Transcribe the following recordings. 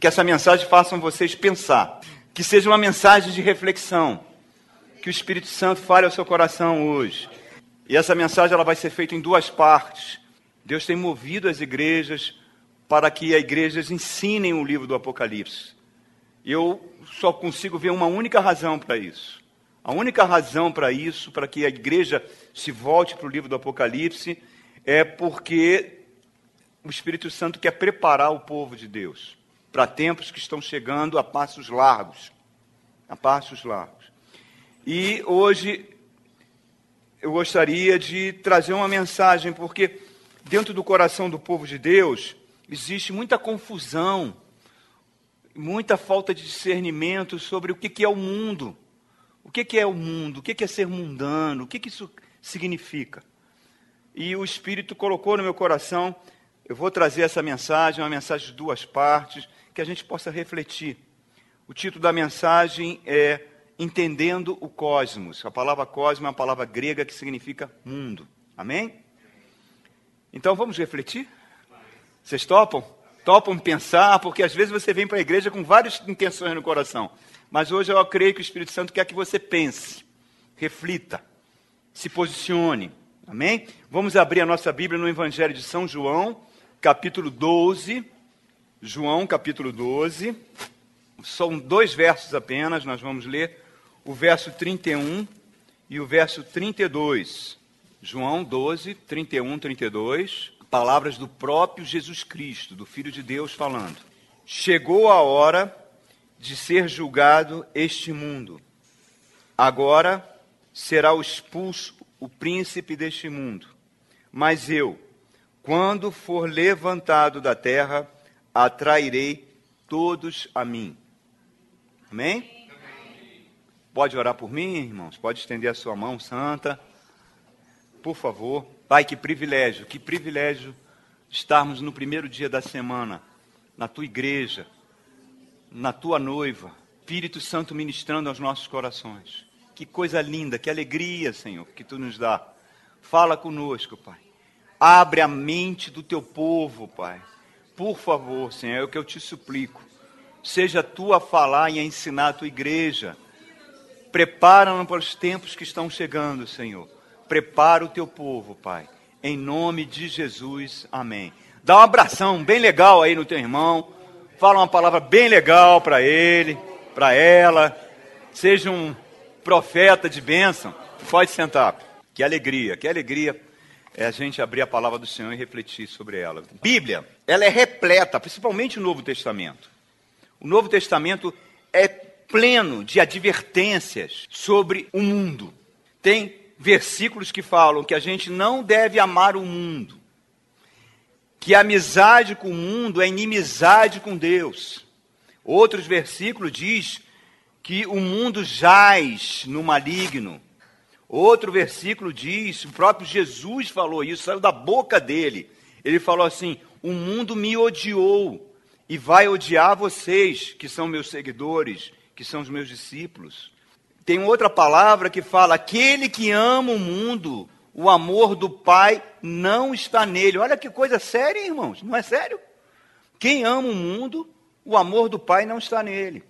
que essa mensagem faça vocês pensar, que seja uma mensagem de reflexão, que o Espírito Santo fale ao seu coração hoje. E essa mensagem ela vai ser feita em duas partes. Deus tem movido as igrejas para que as igrejas ensinem o livro do Apocalipse. Eu só consigo ver uma única razão para isso. A única razão para isso, para que a igreja se volte para o livro do Apocalipse, é porque o Espírito Santo quer preparar o povo de Deus para tempos que estão chegando a passos largos. A passos largos. E hoje eu gostaria de trazer uma mensagem, porque dentro do coração do povo de Deus existe muita confusão, muita falta de discernimento sobre o que é o mundo. O que é o mundo? O que é ser mundano? O que isso significa? E o Espírito colocou no meu coração, eu vou trazer essa mensagem, uma mensagem de duas partes, que a gente possa refletir. O título da mensagem é Entendendo o Cosmos. A palavra cosmos é uma palavra grega que significa mundo. Amém? Então vamos refletir? Vocês topam? Topam pensar, porque às vezes você vem para a igreja com várias intenções no coração. Mas hoje eu creio que o Espírito Santo quer que você pense, reflita, se posicione. Amém? Vamos abrir a nossa Bíblia no Evangelho de São João, capítulo 12. João, capítulo 12. São dois versos apenas, nós vamos ler o verso 31 e o verso 32. João 12, 31, 32. Palavras do próprio Jesus Cristo, do Filho de Deus, falando: Chegou a hora de ser julgado este mundo. Agora será expulso o príncipe deste mundo. Mas eu, quando for levantado da terra, atrairei todos a mim. Amém? Pode orar por mim, irmãos? Pode estender a sua mão santa. Por favor. Pai, que privilégio, que privilégio estarmos no primeiro dia da semana, na tua igreja, na tua noiva, Espírito Santo ministrando aos nossos corações. Que coisa linda, que alegria, Senhor, que tu nos dá. Fala conosco, Pai. Abre a mente do teu povo, Pai. Por favor, Senhor, é o que eu te suplico. Seja tu a falar e a ensinar a tua igreja. Prepara-nos para os tempos que estão chegando, Senhor. Prepara o teu povo, Pai. Em nome de Jesus, amém. Dá um abração bem legal aí no teu irmão. Fala uma palavra bem legal para ele, para ela. Seja um profeta de bênção. Pode sentar. Que alegria, que alegria é a gente abrir a palavra do Senhor e refletir sobre ela. Bíblia, ela é repleta, principalmente o Novo Testamento. O Novo Testamento é pleno de advertências sobre o mundo. Tem versículos que falam que a gente não deve amar o mundo, que a amizade com o mundo é inimizade com Deus. Outros versículos diz que o mundo jaz no maligno. Outro versículo diz, o próprio Jesus falou isso, saiu da boca dele. Ele falou assim: O mundo me odiou e vai odiar vocês, que são meus seguidores, que são os meus discípulos. Tem outra palavra que fala: Aquele que ama o mundo, o amor do Pai não está nele. Olha que coisa séria, irmãos, não é sério? Quem ama o mundo, o amor do Pai não está nele.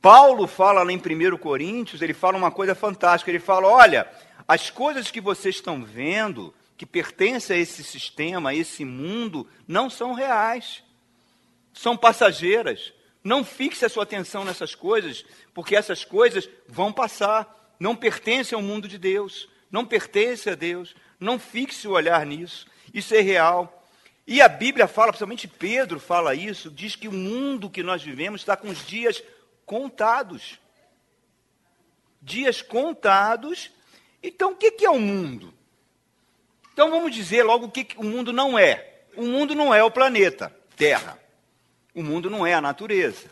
Paulo fala lá em 1 Coríntios, ele fala uma coisa fantástica. Ele fala: olha, as coisas que vocês estão vendo, que pertencem a esse sistema, a esse mundo, não são reais, são passageiras. Não fixe a sua atenção nessas coisas, porque essas coisas vão passar, não pertencem ao mundo de Deus, não pertencem a Deus. Não fixe o olhar nisso, isso é real. E a Bíblia fala, principalmente Pedro fala isso, diz que o mundo que nós vivemos está com os dias contados. Dias contados. Então, o que é o mundo? Então, vamos dizer logo o que o mundo não é. O mundo não é o planeta Terra. O mundo não é a natureza.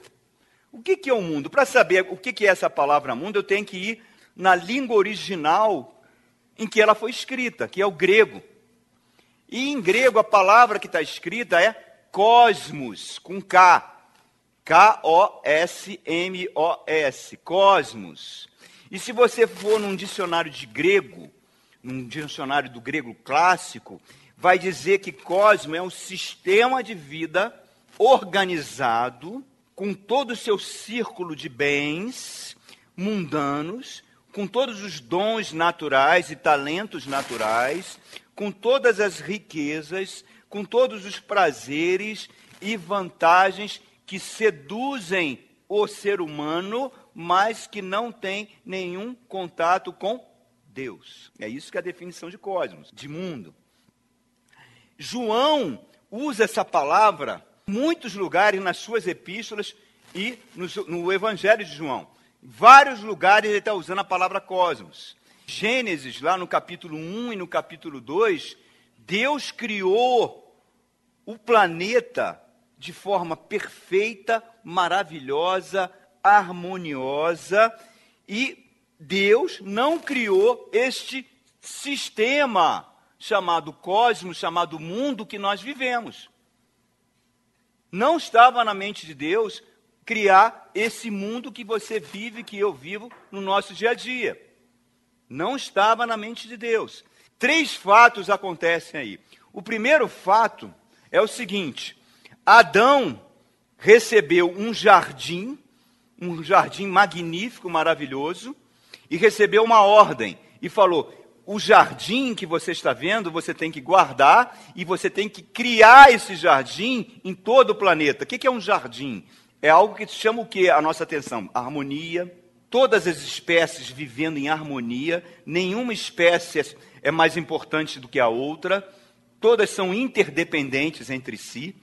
O que é o mundo? Para saber o que é essa palavra mundo, eu tenho que ir na língua original em que ela foi escrita, que é o grego. E em grego, a palavra que está escrita é cosmos, com K. K-O-S-M-O-S, cosmos. E se você for num dicionário de grego, num dicionário do grego clássico, vai dizer que cosmo é um sistema de vida organizado, com todo o seu círculo de bens mundanos, com todos os dons naturais e talentos naturais, com todas as riquezas, com todos os prazeres e vantagens que seduzem o ser humano, mas que não tem nenhum contato com Deus. É isso que é a definição de cosmos, de mundo. João usa essa palavra em muitos lugares nas suas epístolas e no, no Evangelho de João. Em vários lugares ele está usando a palavra cosmos. Gênesis, lá no capítulo 1 e no capítulo 2, Deus criou o planeta de forma perfeita, maravilhosa, harmoniosa, e Deus não criou este sistema chamado cosmos, chamado mundo que nós vivemos. Não estava na mente de Deus criar esse mundo que você vive, que eu vivo no nosso dia a dia. Não estava na mente de Deus. Três fatos acontecem aí. O primeiro fato é o seguinte: Adão recebeu um jardim, um jardim magnífico, maravilhoso, e recebeu uma ordem e falou: o jardim que você está vendo, você tem que guardar e você tem que criar esse jardim em todo o planeta. O que é um jardim? É algo que chama o que a nossa atenção? Harmonia. Todas as espécies vivendo em harmonia, nenhuma espécie é mais importante do que a outra, todas são interdependentes entre si.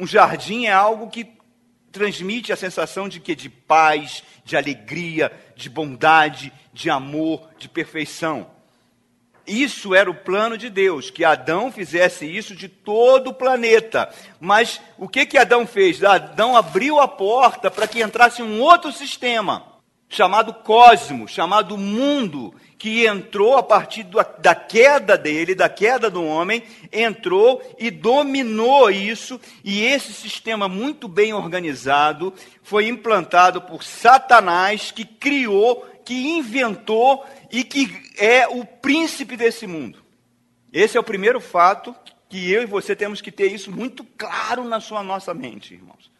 Um jardim é algo que transmite a sensação de que de paz, de alegria, de bondade, de amor, de perfeição. Isso era o plano de Deus, que Adão fizesse isso de todo o planeta. Mas o que que Adão fez? Adão abriu a porta para que entrasse um outro sistema, chamado cosmo, chamado mundo, que entrou a partir da queda dele, da queda do homem, entrou e dominou isso, e esse sistema muito bem organizado foi implantado por Satanás, que criou, que inventou e que é o príncipe desse mundo. Esse é o primeiro fato que eu e você temos que ter isso muito claro na sua nossa mente, irmãos.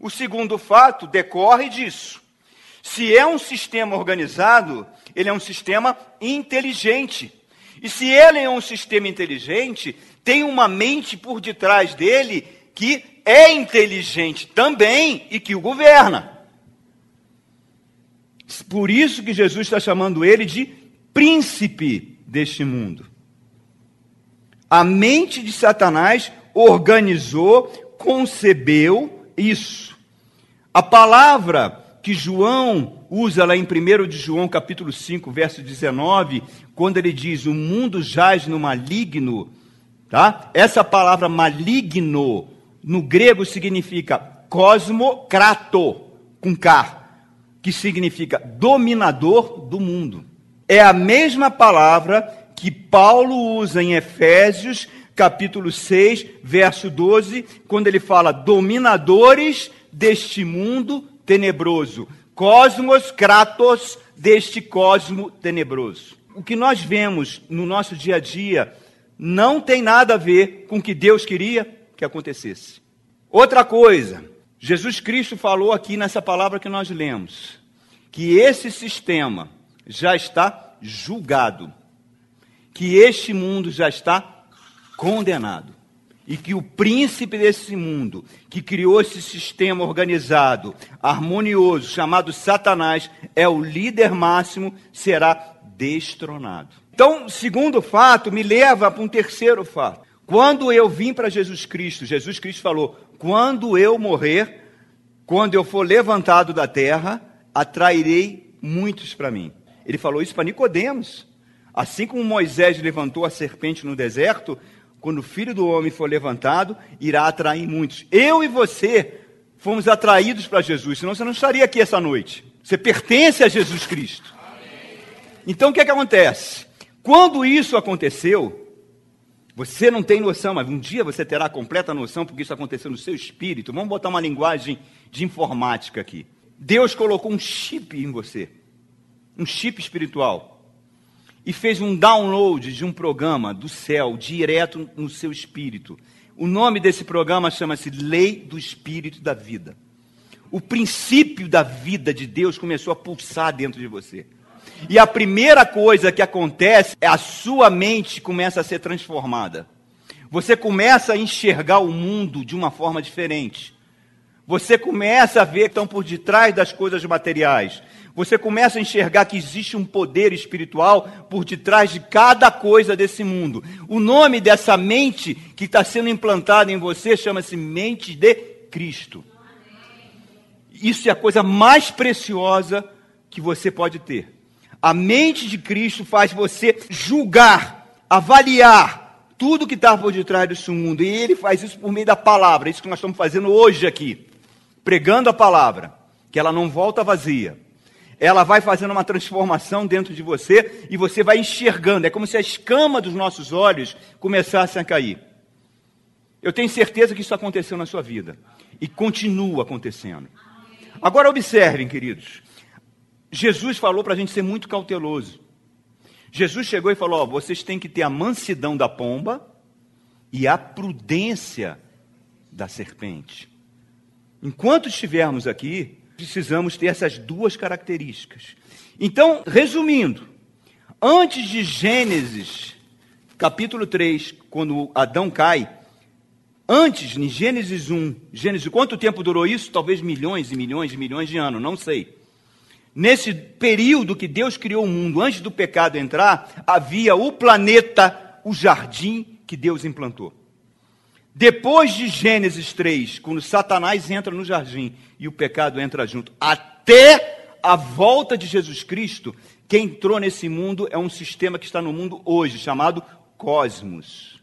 O segundo fato decorre disso. Se é um sistema organizado, ele é um sistema inteligente. E se ele é um sistema inteligente, tem uma mente por detrás dele que é inteligente também e que o governa. Por isso que Jesus está chamando ele de príncipe deste mundo. A mente de Satanás organizou, concebeu isso. A palavra que João usa lá em 1 de João, capítulo 5, verso 19, quando ele diz: "O mundo jaz no maligno", tá? Essa palavra maligno no grego significa cosmocrato, com K, que significa dominador do mundo. É a mesma palavra que Paulo usa em Efésios, capítulo 6, verso 12, quando ele fala dominadores deste mundo tenebroso. Cosmos, kratos deste cosmo tenebroso. O que nós vemos no nosso dia a dia não tem nada a ver com o que Deus queria que acontecesse. Outra coisa, Jesus Cristo falou aqui nessa palavra que nós lemos, que esse sistema já está julgado, que este mundo já está condenado e que o príncipe desse mundo, que criou esse sistema organizado, harmonioso, chamado Satanás, é o líder máximo, será destronado. Então, segundo fato, me leva para um terceiro fato. Quando eu vim para Jesus Cristo, Jesus Cristo falou: quando eu morrer, quando eu for levantado da terra, atrairei muitos para mim. Ele falou isso para Nicodemos. Assim como Moisés levantou a serpente no deserto, quando o filho do homem for levantado, irá atrair muitos. Eu e você fomos atraídos para Jesus, senão você não estaria aqui essa noite. Você pertence a Jesus Cristo. Então o que é que acontece? Quando isso aconteceu, você não tem noção, mas um dia você terá completa noção, porque isso aconteceu no seu espírito. Vamos botar uma linguagem de informática aqui. Deus colocou um chip em você, um chip espiritual e fez um download de um programa do céu direto no seu espírito. O nome desse programa chama-se Lei do Espírito da Vida. O princípio da vida de Deus começou a pulsar dentro de você. E a primeira coisa que acontece é a sua mente começa a ser transformada. Você começa a enxergar o mundo de uma forma diferente. Você começa a ver que estão por detrás das coisas materiais. Você começa a enxergar que existe um poder espiritual por detrás de cada coisa desse mundo. O nome dessa mente que está sendo implantada em você chama-se mente de Cristo. Isso é a coisa mais preciosa que você pode ter. A mente de Cristo faz você julgar, avaliar tudo que está por detrás desse mundo. E ele faz isso por meio da palavra. Isso que nós estamos fazendo hoje aqui. Pregando a palavra. Que ela não volta vazia. Ela vai fazendo uma transformação dentro de você e você vai enxergando. É como se a escama dos nossos olhos começasse a cair. Eu tenho certeza que isso aconteceu na sua vida. E continua acontecendo. Agora observem, queridos. Jesus falou para a gente ser muito cauteloso. Jesus chegou e falou: ó, vocês têm que ter a mansidão da pomba e a prudência da serpente. Enquanto estivermos aqui, precisamos ter essas duas características. Então, resumindo, antes de Gênesis, capítulo 3, quando Adão cai, antes, em Gênesis 1, Gênesis, quanto tempo durou isso? Talvez milhões e milhões e milhões de anos, não sei. Nesse período que Deus criou o mundo, antes do pecado entrar, havia o planeta, o jardim que Deus implantou. Depois de Gênesis 3, quando Satanás entra no jardim e o pecado entra junto, até a volta de Jesus Cristo, quem entrou nesse mundo é um sistema que está no mundo hoje, chamado cosmos,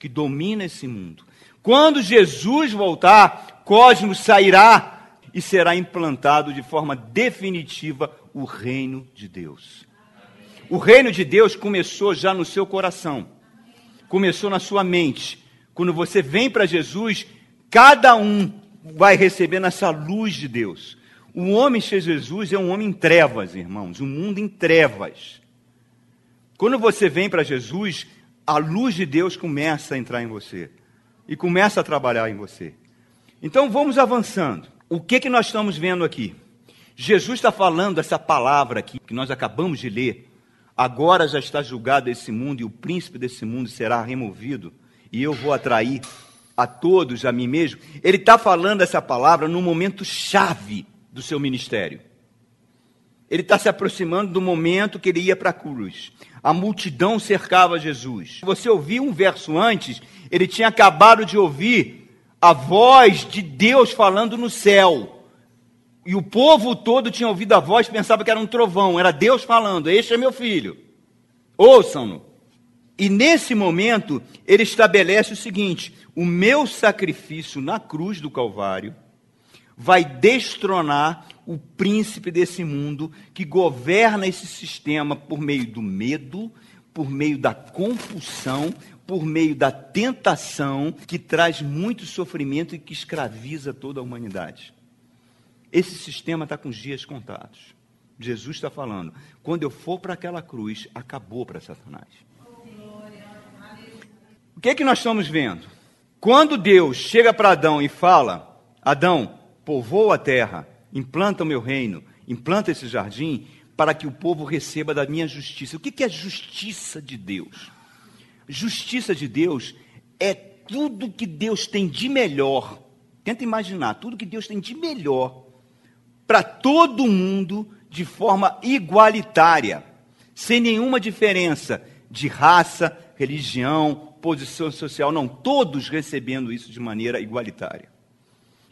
que domina esse mundo. Quando Jesus voltar, cosmos sairá e será implantado de forma definitiva o reino de Deus. O reino de Deus começou já no seu coração, começou na sua mente. Quando você vem para Jesus, cada um vai recebendo essa luz de Deus. O homem sem Jesus é um homem em trevas, irmãos, um mundo em trevas. Quando você vem para Jesus, a luz de Deus começa a entrar em você e começa a trabalhar em você. Então vamos avançando. O que, que nós estamos vendo aqui? Jesus está falando essa palavra aqui, que nós acabamos de ler. Agora já está julgado esse mundo e o príncipe desse mundo será removido, e eu vou atrair a todos a mim mesmo. Ele está falando essa palavra no momento chave do seu ministério. Ele está se aproximando do momento que ele ia para a cruz. A multidão cercava Jesus. Você ouviu um verso antes, ele tinha acabado de ouvir a voz de Deus falando no céu. E o povo todo tinha ouvido a voz, pensava que era um trovão, era Deus falando: Este é meu filho, ouçam-no. E nesse momento, ele estabelece o seguinte: o meu sacrifício na cruz do Calvário vai destronar o príncipe desse mundo que governa esse sistema por meio do medo, por meio da compulsão, por meio da tentação que traz muito sofrimento e que escraviza toda a humanidade. Esse sistema está com os dias contados. Jesus está falando: quando eu for para aquela cruz, acabou para Satanás. Que é que nós estamos vendo? Quando Deus chega para Adão e fala: Adão, povoa a terra, implanta o meu reino, implanta esse jardim, para que o povo receba da minha justiça. O que é a justiça de Deus? Justiça de Deus é tudo que Deus tem de melhor. Tenta imaginar, tudo que Deus tem de melhor para todo mundo de forma igualitária, sem nenhuma diferença de raça, religião, posição social, não, todos recebendo isso de maneira igualitária.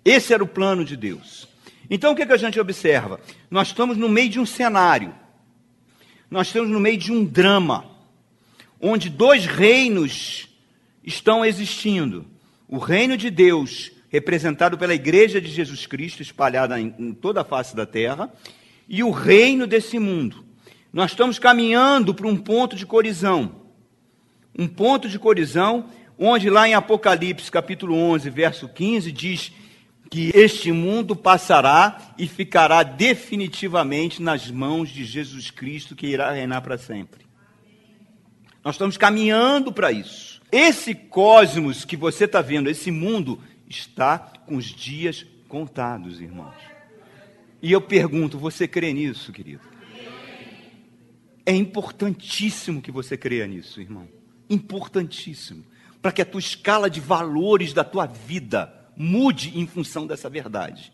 Esse era o plano de Deus. Então o que, é que a gente observa? Nós estamos no meio de um cenário, nós estamos no meio de um drama onde dois reinos estão existindo: o reino de Deus, representado pela igreja de Jesus Cristo, espalhada em, em toda a face da terra, e o reino desse mundo. Nós estamos caminhando para um ponto de colisão. Um ponto de colisão onde lá em Apocalipse, capítulo 11, verso 15, diz que este mundo passará e ficará definitivamente nas mãos de Jesus Cristo, que irá reinar para sempre. Nós estamos caminhando para isso. Esse cosmos que você está vendo, esse mundo, está com os dias contados, irmãos. E eu pergunto: você crê nisso, querido? É importantíssimo que você creia nisso, irmão. Importantíssimo. Para que a tua escala de valores da tua vida mude em função dessa verdade.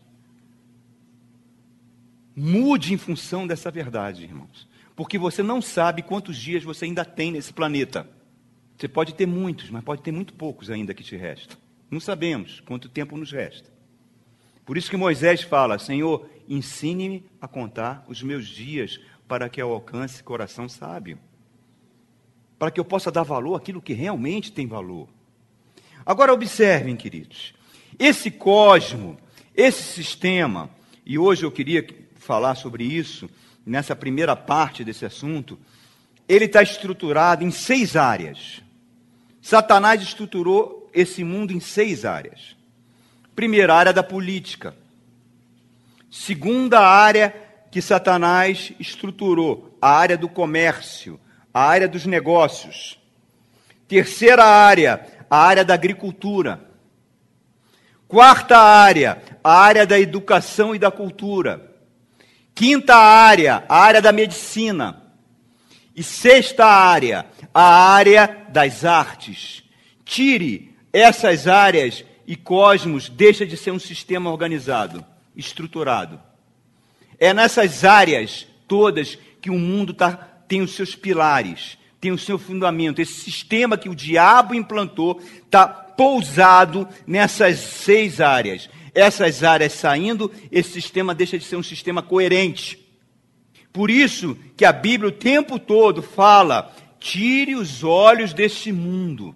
Mude em função dessa verdade, irmãos. Porque você não sabe quantos dias você ainda tem nesse planeta. Você pode ter muitos, mas pode ter muito poucos ainda que te restam. Não sabemos quanto tempo nos resta. Por isso que Moisés fala: Senhor, ensine-me a contar os meus dias para que eu alcance coração sábio. Para que eu possa dar valor àquilo que realmente tem valor. Agora observem, queridos, esse cosmo, esse sistema, e hoje eu queria falar sobre isso, nessa primeira parte desse assunto, ele está estruturado em seis áreas. Satanás estruturou esse mundo em seis áreas. Primeira área da política. Segunda área que Satanás estruturou, a área do comércio, a área dos negócios. Terceira área, a área da agricultura. Quarta área, a área da educação e da cultura. Quinta área, a área da medicina. E sexta área, a área das artes. Tire essas áreas e cosmos deixa de ser um sistema organizado, estruturado. É nessas áreas todas que o mundo tá, tem os seus pilares, tem o seu fundamento. Esse sistema que o diabo implantou está pousado nessas seis áreas. Essas áreas saindo, esse sistema deixa de ser um sistema coerente. Por isso que a Bíblia o tempo todo fala: tire os olhos deste mundo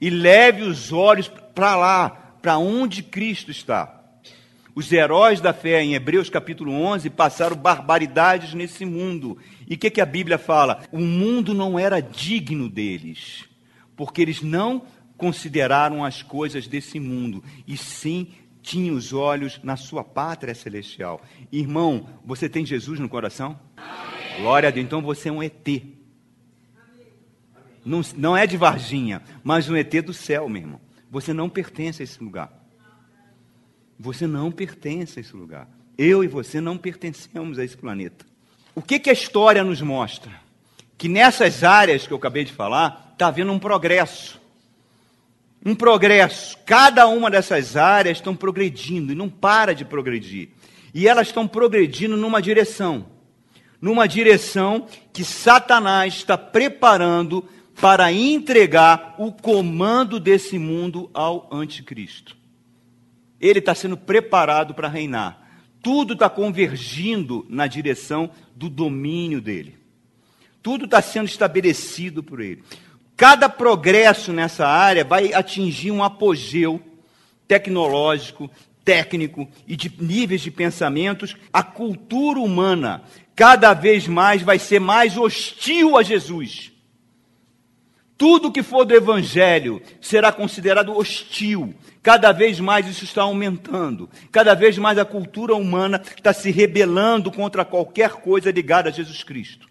e leve os olhos para lá, para onde Cristo está. Os heróis da fé, em Hebreus capítulo 11, passaram barbaridades nesse mundo. E o que, que a Bíblia fala? O mundo não era digno deles, porque eles não consideraram as coisas desse mundo, e sim tinham os olhos na sua pátria celestial. Irmão, você tem Jesus no coração? Amém. Glória a Deus. Então você é um ET. Não, não é de Varginha, mas um ET do céu, meu irmão. Você não pertence a esse lugar. Você não pertence a esse lugar. Eu e você não pertencemos a esse planeta. O que, que a história nos mostra? Que nessas áreas que eu acabei de falar, está havendo um progresso. Um progresso. Cada uma dessas áreas estão progredindo e não para de progredir. E elas estão progredindo numa direção. Numa direção que Satanás está preparando para entregar o comando desse mundo ao anticristo. Ele está sendo preparado para reinar. Tudo está convergindo na direção do domínio dele. Tudo está sendo estabelecido por ele. Cada progresso nessa área vai atingir um apogeu tecnológico, técnico e de níveis de pensamentos. A cultura humana cada vez mais vai ser mais hostil a Jesus. Tudo que for do Evangelho será considerado hostil. Cada vez mais isso está aumentando. Cada vez mais a cultura humana está se rebelando contra qualquer coisa ligada a Jesus Cristo.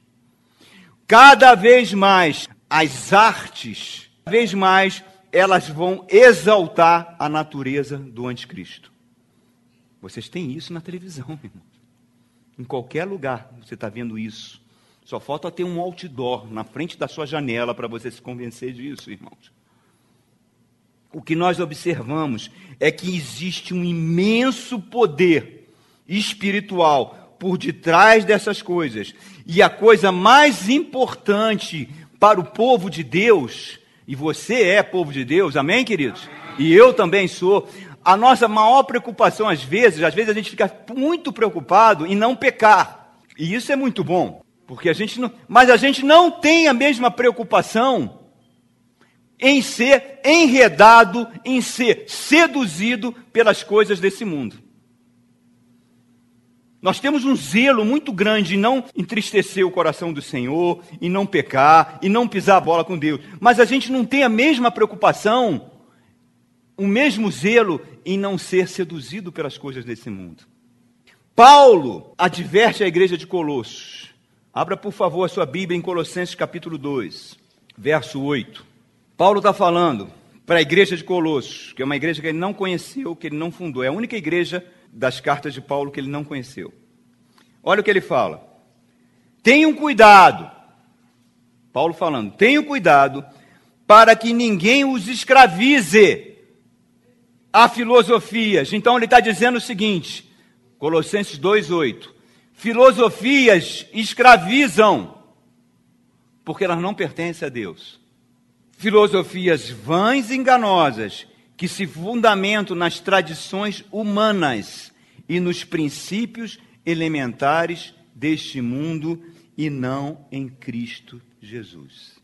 Cada vez mais as artes, cada vez mais elas vão exaltar a natureza do anticristo. Vocês têm isso na televisão, irmão. Em qualquer lugar você está vendo isso. Só falta ter um outdoor na frente da sua janela para você se convencer disso, irmãos. O que nós observamos é que existe um imenso poder espiritual por detrás dessas coisas. E a coisa mais importante para o povo de Deus, e você é povo de Deus, amém, queridos? E eu também sou. A nossa maior preocupação, às vezes, às vezes a gente fica muito preocupado em não pecar. E isso é muito bom. Porque a gente não, mas a gente não tem a mesma preocupação em ser enredado, em ser seduzido pelas coisas desse mundo. Nós temos um zelo muito grande em não entristecer o coração do Senhor, em não pecar, e não pisar a bola com Deus. Mas a gente não tem a mesma preocupação, o mesmo zelo em não ser seduzido pelas coisas desse mundo. Paulo adverte a igreja de Colossos Abra, por favor, a sua Bíblia em Colossenses capítulo 2, verso 8. Paulo está falando para a igreja de Colossos, que é uma igreja que ele não conheceu, que ele não fundou. É a única igreja das cartas de Paulo que ele não conheceu. Olha o que ele fala. Tenham cuidado. Paulo falando, tenham cuidado para que ninguém os escravize a filosofias. Então ele está dizendo o seguinte, Colossenses 2,8: filosofias escravizam, porque elas não pertencem a Deus. Filosofias vãs e enganosas, que se fundamentam nas tradições humanas e nos princípios elementares deste mundo e não em Cristo Jesus.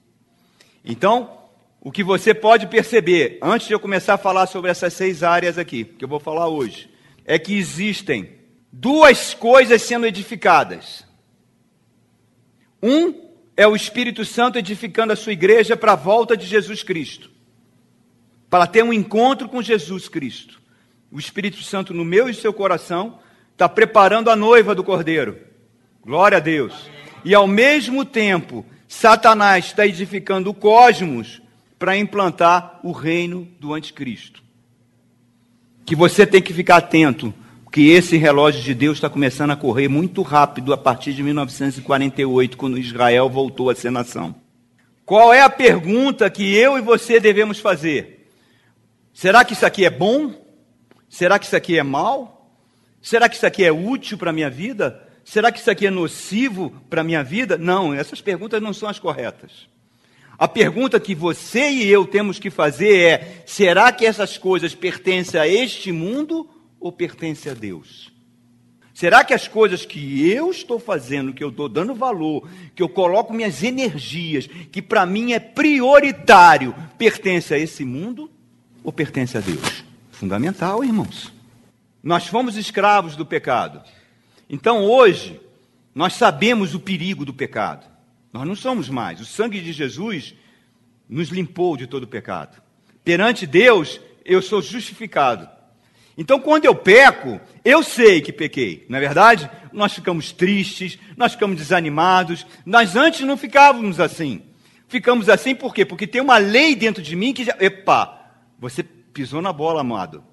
Então, o que você pode perceber, antes de eu começar a falar sobre essas seis áreas aqui, que eu vou falar hoje, é que existem duas coisas sendo edificadas. Um é o Espírito Santo edificando a sua igreja para a volta de Jesus Cristo, para ter um encontro com Jesus Cristo. O Espírito Santo no meu e seu coração está preparando a noiva do Cordeiro. Glória a Deus. E ao mesmo tempo, Satanás está edificando o cosmos para implantar o reino do anticristo. Que você tem que ficar atento, porque esse relógio de Deus está começando a correr muito rápido a partir de 1948, quando Israel voltou a ser nação. Qual é a pergunta que eu e você devemos fazer? Será que isso aqui é bom? Será que isso aqui é mal? Será que isso aqui é útil para a minha vida? Será que isso aqui é nocivo para a minha vida? Não, essas perguntas não são as corretas. A pergunta que você e eu temos que fazer é: será que essas coisas pertencem a este mundo ou pertencem a Deus? Será que as coisas que eu estou fazendo, que eu estou dando valor, que eu coloco minhas energias, que para mim é prioritário, pertence a esse mundo ou pertence a Deus? Fundamental, irmãos. Nós fomos escravos do pecado. Então hoje, nós sabemos o perigo do pecado. Nós não somos mais. O sangue de Jesus nos limpou de todo o pecado. Perante Deus, eu sou justificado. Então, quando eu peco, eu sei que pequei, não é verdade? Nós ficamos tristes, nós ficamos desanimados. Nós antes não ficávamos assim. Ficamos assim por quê? Porque tem uma lei dentro de mim que já. Epa, você pisou na bola, amado.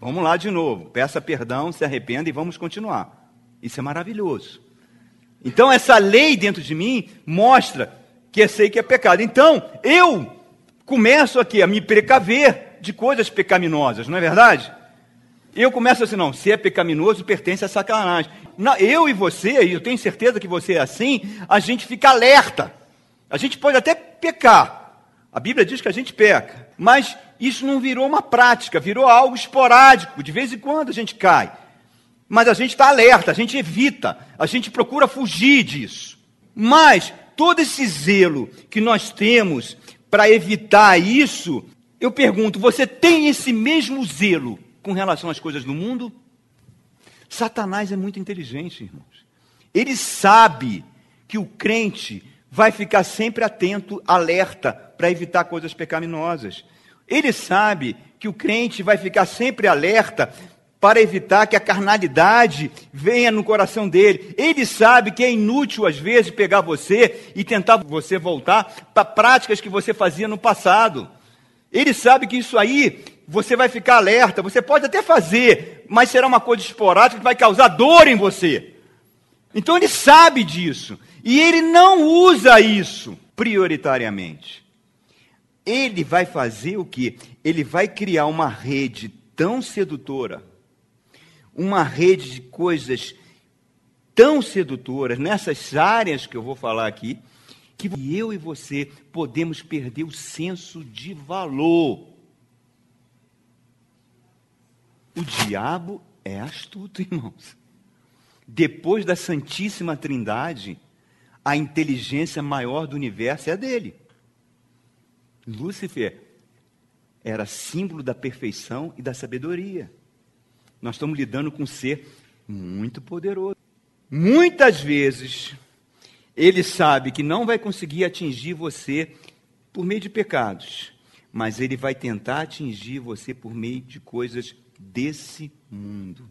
Vamos lá de novo. Peça perdão, se arrependa e vamos continuar. Isso é maravilhoso. Então, essa lei dentro de mim mostra que eu sei que é pecado. Então, eu começo aqui a me precaver de coisas pecaminosas, não é verdade? Eu começo assim, não, se é pecaminoso, pertence a sacanagem. Eu e você, e eu tenho certeza que você é assim, a gente fica alerta. A gente pode até pecar. A Bíblia diz que a gente peca. Mas isso não virou uma prática, virou algo esporádico. De vez em quando a gente cai. Mas a gente está alerta, a gente evita, a gente procura fugir disso. Mas todo esse zelo que nós temos para evitar isso, eu pergunto: você tem esse mesmo zelo com relação às coisas do mundo? Satanás é muito inteligente, irmãos. Ele sabe que o crente vai ficar sempre atento, alerta, para evitar coisas pecaminosas. Ele sabe que o crente vai ficar sempre alerta para evitar que a carnalidade venha no coração dele. Ele sabe que é inútil, às vezes, pegar você e tentar você voltar para práticas que você fazia no passado. Ele sabe que isso aí você vai ficar alerta, você pode até fazer, mas será uma coisa esporádica que vai causar dor em você. Então ele sabe disso. E ele não usa isso prioritariamente ele vai fazer o que? Ele vai criar uma rede tão sedutora, uma rede de coisas tão sedutoras nessas áreas que eu vou falar aqui, que eu e você podemos perder o senso de valor. O diabo é astuto, irmãos. Depois da Santíssima Trindade, a inteligência maior do universo é a dele. Lúcifer era símbolo da perfeição e da sabedoria. Nós estamos lidando com um ser muito poderoso. Muitas vezes, ele sabe que não vai conseguir atingir você por meio de pecados, mas ele vai tentar atingir você por meio de coisas desse mundo.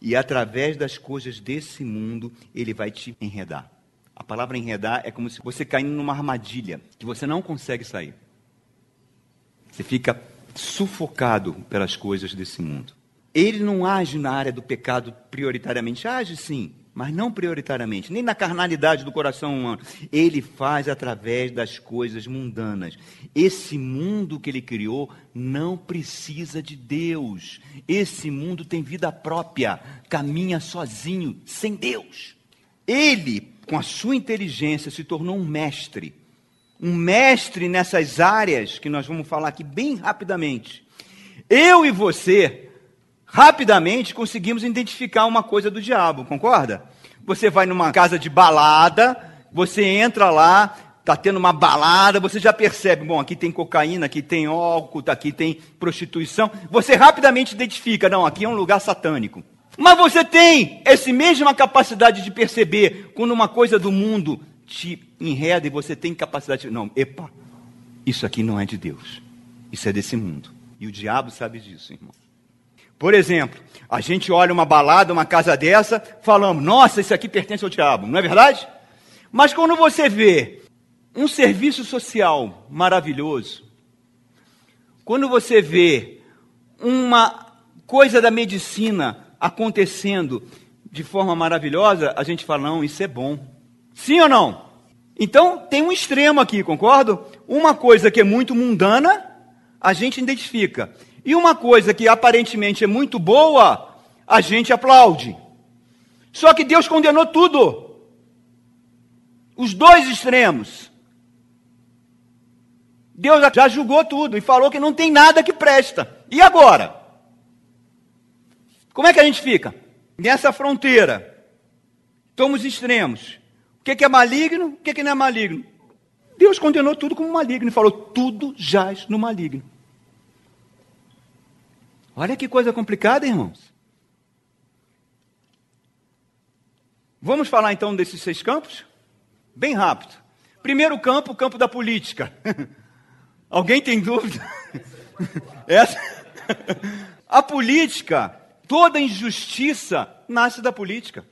E através das coisas desse mundo, ele vai te enredar. A palavra enredar é como se você caindo numa armadilha que você não consegue sair. Você fica sufocado pelas coisas desse mundo. Ele não age na área do pecado prioritariamente, age sim, mas não prioritariamente, nem na carnalidade do coração humano. Ele faz através das coisas mundanas. Esse mundo que ele criou não precisa de Deus. Esse mundo tem vida própria, caminha sozinho, sem Deus. Ele, com a sua inteligência, se tornou um mestre. Um mestre nessas áreas que nós vamos falar aqui bem rapidamente. Eu e você rapidamente conseguimos identificar uma coisa do diabo, concorda? Você vai numa casa de balada, você entra lá, está tendo uma balada, você já percebe, bom, aqui tem cocaína, aqui tem álcool, aqui tem prostituição. Você rapidamente identifica, não, aqui é um lugar satânico. Mas você tem essa mesma capacidade de perceber quando uma coisa do mundo te enreda e você tem capacidade de. Não, epa, isso aqui não é de Deus. Isso é desse mundo. E o diabo sabe disso, irmão. Por exemplo, a gente olha uma balada, uma casa dessa, falamos, nossa, isso aqui pertence ao diabo, não é verdade? Mas quando você vê um serviço social maravilhoso, quando você vê uma coisa da medicina acontecendo de forma maravilhosa, a gente fala, não, isso é bom. Sim ou não? Então, tem um extremo aqui, concordo? Uma coisa que é muito mundana, a gente identifica. E uma coisa que aparentemente é muito boa, a gente aplaude. Só que Deus condenou tudo. Os dois extremos. Deus já julgou tudo e falou que não tem nada que presta. E agora? Como é que a gente fica? Nessa fronteira. Somos extremos. O que é maligno? O que não é maligno? Deus condenou tudo como maligno e falou: tudo jaz no maligno. Olha que coisa complicada, irmãos. Vamos falar então desses seis campos? Bem rápido. Primeiro campo, o campo da política. Alguém tem dúvida? Essa... A política, toda injustiça nasce da política.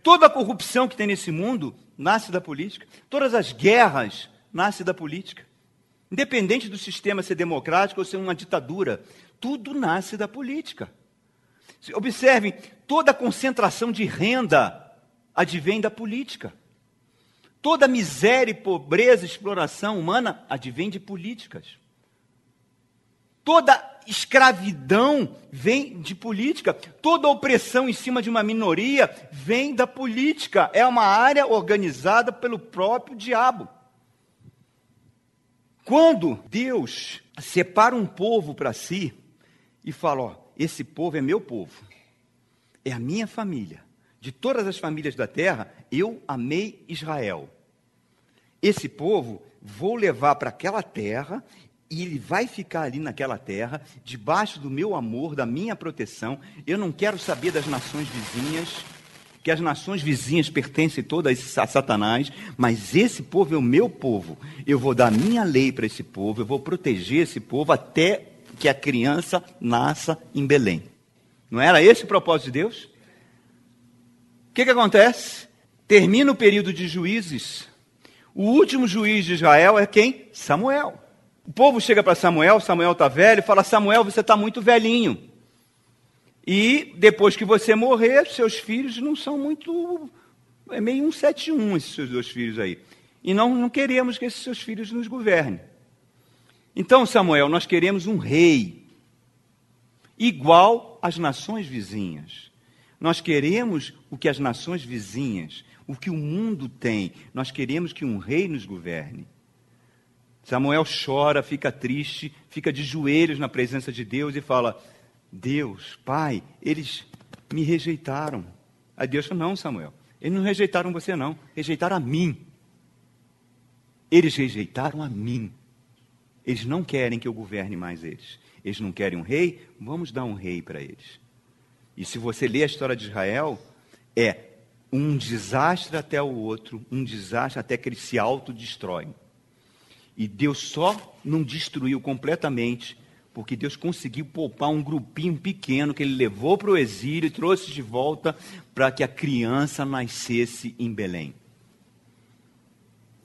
Toda a corrupção que tem nesse mundo nasce da política. Todas as guerras nascem da política. Independente do sistema ser democrático ou ser uma ditadura, tudo nasce da política. Observem, toda concentração de renda advém da política. Toda miséria, pobreza, exploração humana advém de políticas. Toda escravidão vem de política. Toda opressão em cima de uma minoria vem da política. É uma área organizada pelo próprio diabo. Quando Deus separa um povo para si, e fala: ó, esse povo é meu povo, é a minha família. De todas as famílias da terra, eu amei Israel. Esse povo vou levar para aquela terra e ele vai ficar ali naquela terra, debaixo do meu amor, da minha proteção. Eu não quero saber das nações vizinhas, que as nações vizinhas pertencem todas a Satanás, mas esse povo é o meu povo. Eu vou dar minha lei para esse povo, eu vou proteger esse povo até que a criança nasça em Belém. Não era esse o propósito de Deus? O que, que acontece? Termina o período de juízes. O último juiz de Israel é quem? Samuel. O povo chega para Samuel, Samuel está velho, fala: Samuel, você está muito velhinho. E depois que você morrer, seus filhos não são muito. É meio um sete um esses seus dois filhos aí. E não, não queremos que esses seus filhos nos governem. Então, Samuel, nós queremos um rei igual às nações vizinhas. Nós queremos o que as nações vizinhas, o que o mundo tem. Nós queremos que um rei nos governe. Samuel chora, fica triste, fica de joelhos na presença de Deus e fala: Deus, Pai, eles me rejeitaram. Aí Deus falou: Não, Samuel, eles não rejeitaram você, não, rejeitaram a mim. Eles rejeitaram a mim. Eles não querem que eu governe mais eles. Eles não querem um rei, vamos dar um rei para eles. E se você ler a história de Israel, é um desastre até o outro, um desastre até que eles se autodestroem. E Deus só não destruiu completamente, porque Deus conseguiu poupar um grupinho pequeno que ele levou para o exílio e trouxe de volta para que a criança nascesse em Belém.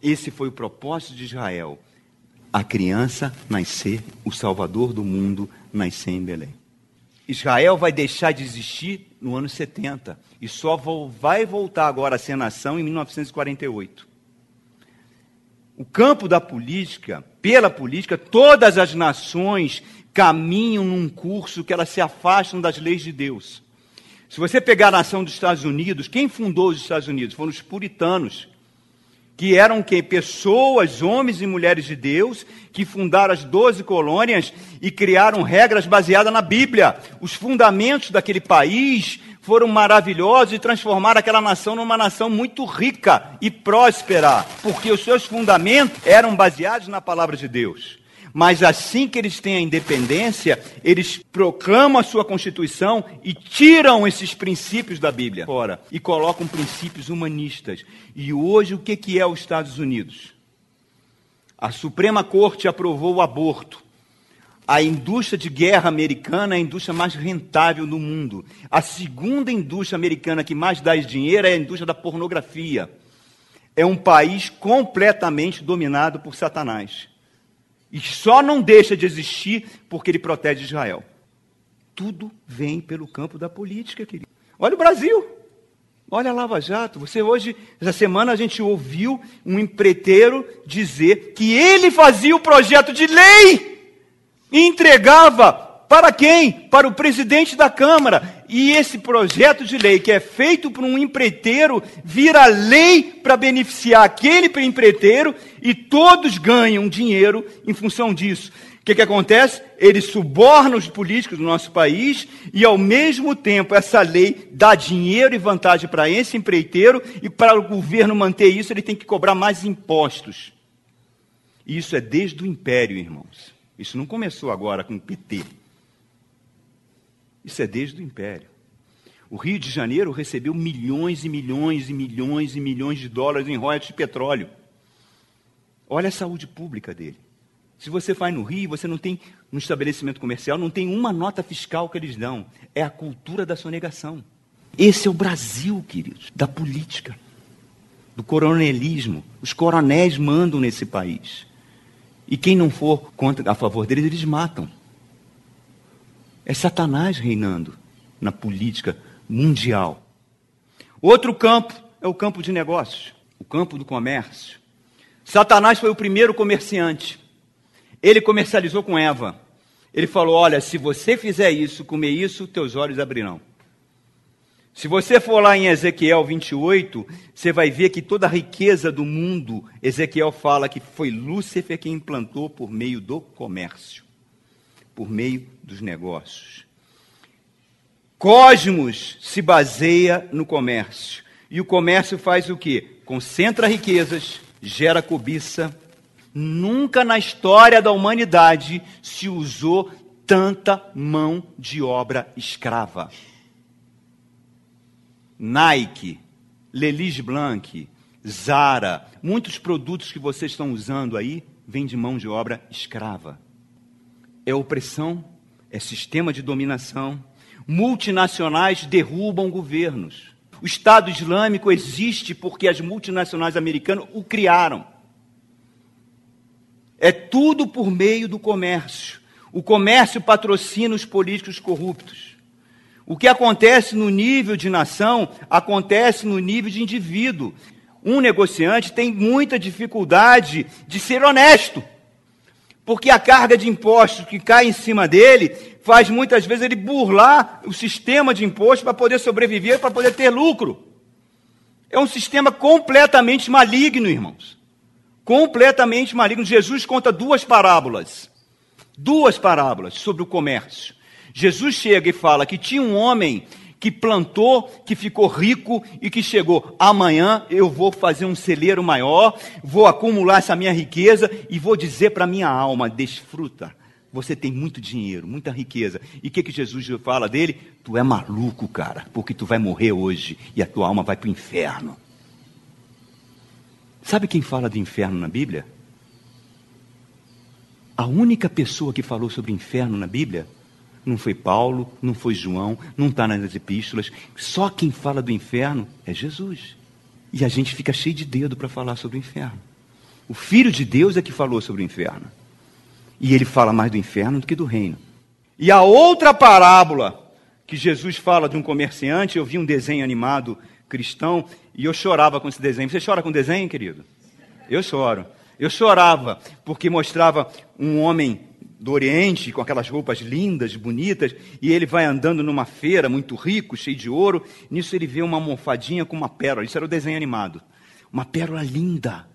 Esse foi o propósito de Israel. A criança nascer, o Salvador do mundo nascer em Belém. Israel vai deixar de existir no ano 70 e só vai voltar agora a ser nação em 1948. O campo da política, pela política, todas as nações caminham num curso que elas se afastam das leis de Deus. Se você pegar a nação dos Estados Unidos, quem fundou os Estados Unidos? Foram os puritanos que eram que pessoas, homens e mulheres de Deus, que fundaram as doze colônias e criaram regras baseadas na Bíblia. Os fundamentos daquele país foram maravilhosos e transformaram aquela nação numa nação muito rica e próspera, porque os seus fundamentos eram baseados na palavra de Deus. Mas assim que eles têm a independência, eles proclamam a sua Constituição e tiram esses princípios da Bíblia fora e colocam princípios humanistas. E hoje o que é os Estados Unidos? A Suprema Corte aprovou o aborto. A indústria de guerra americana é a indústria mais rentável do mundo. A segunda indústria americana que mais dá dinheiro é a indústria da pornografia. É um país completamente dominado por Satanás. E só não deixa de existir porque ele protege Israel. Tudo vem pelo campo da política, querido. Olha o Brasil. Olha a Lava Jato. Você hoje, essa semana, a gente ouviu um empreiteiro dizer que ele fazia o projeto de lei e entregava para quem? Para o presidente da Câmara. E esse projeto de lei, que é feito por um empreiteiro, vira lei para beneficiar aquele empreiteiro e todos ganham dinheiro em função disso. O que, que acontece? Eles subornam os políticos do nosso país e, ao mesmo tempo, essa lei dá dinheiro e vantagem para esse empreiteiro e para o governo manter isso, ele tem que cobrar mais impostos. Isso é desde o Império, irmãos. Isso não começou agora com o PT. Isso é desde o Império. O Rio de Janeiro recebeu milhões e milhões e milhões e milhões de dólares em royalties de petróleo. Olha a saúde pública dele. Se você vai no Rio, você não tem, no estabelecimento comercial, não tem uma nota fiscal que eles dão. É a cultura da sonegação. Esse é o Brasil, queridos, da política, do coronelismo. Os coronéis mandam nesse país. E quem não for contra, a favor deles, eles matam. É Satanás reinando na política mundial. Outro campo é o campo de negócios, o campo do comércio. Satanás foi o primeiro comerciante. Ele comercializou com Eva. Ele falou: Olha, se você fizer isso, comer isso, teus olhos abrirão. Se você for lá em Ezequiel 28, você vai ver que toda a riqueza do mundo, Ezequiel fala que foi Lúcifer quem implantou por meio do comércio por meio dos negócios. Cosmos se baseia no comércio. E o comércio faz o quê? Concentra riquezas, gera cobiça. Nunca na história da humanidade se usou tanta mão de obra escrava. Nike, Lelis Blanc, Zara, muitos produtos que vocês estão usando aí vêm de mão de obra escrava é opressão, é sistema de dominação. Multinacionais derrubam governos. O Estado Islâmico existe porque as multinacionais americanas o criaram. É tudo por meio do comércio. O comércio patrocina os políticos corruptos. O que acontece no nível de nação acontece no nível de indivíduo. Um negociante tem muita dificuldade de ser honesto porque a carga de impostos que cai em cima dele faz muitas vezes ele burlar o sistema de impostos para poder sobreviver, para poder ter lucro. É um sistema completamente maligno, irmãos. Completamente maligno. Jesus conta duas parábolas. Duas parábolas sobre o comércio. Jesus chega e fala que tinha um homem que plantou, que ficou rico e que chegou. Amanhã eu vou fazer um celeiro maior, vou acumular essa minha riqueza e vou dizer para minha alma: desfruta. Você tem muito dinheiro, muita riqueza. E o que, que Jesus fala dele? Tu é maluco, cara, porque tu vai morrer hoje e a tua alma vai para o inferno. Sabe quem fala de inferno na Bíblia? A única pessoa que falou sobre inferno na Bíblia não foi Paulo, não foi João, não está nas epístolas. Só quem fala do inferno é Jesus. E a gente fica cheio de dedo para falar sobre o inferno. O Filho de Deus é que falou sobre o inferno. E ele fala mais do inferno do que do reino. E a outra parábola que Jesus fala de um comerciante, eu vi um desenho animado cristão e eu chorava com esse desenho. Você chora com desenho, querido? Eu choro. Eu chorava porque mostrava um homem do Oriente com aquelas roupas lindas, bonitas, e ele vai andando numa feira muito rico, cheio de ouro. Nisso ele vê uma almofadinha com uma pérola. Isso era o desenho animado. Uma pérola linda,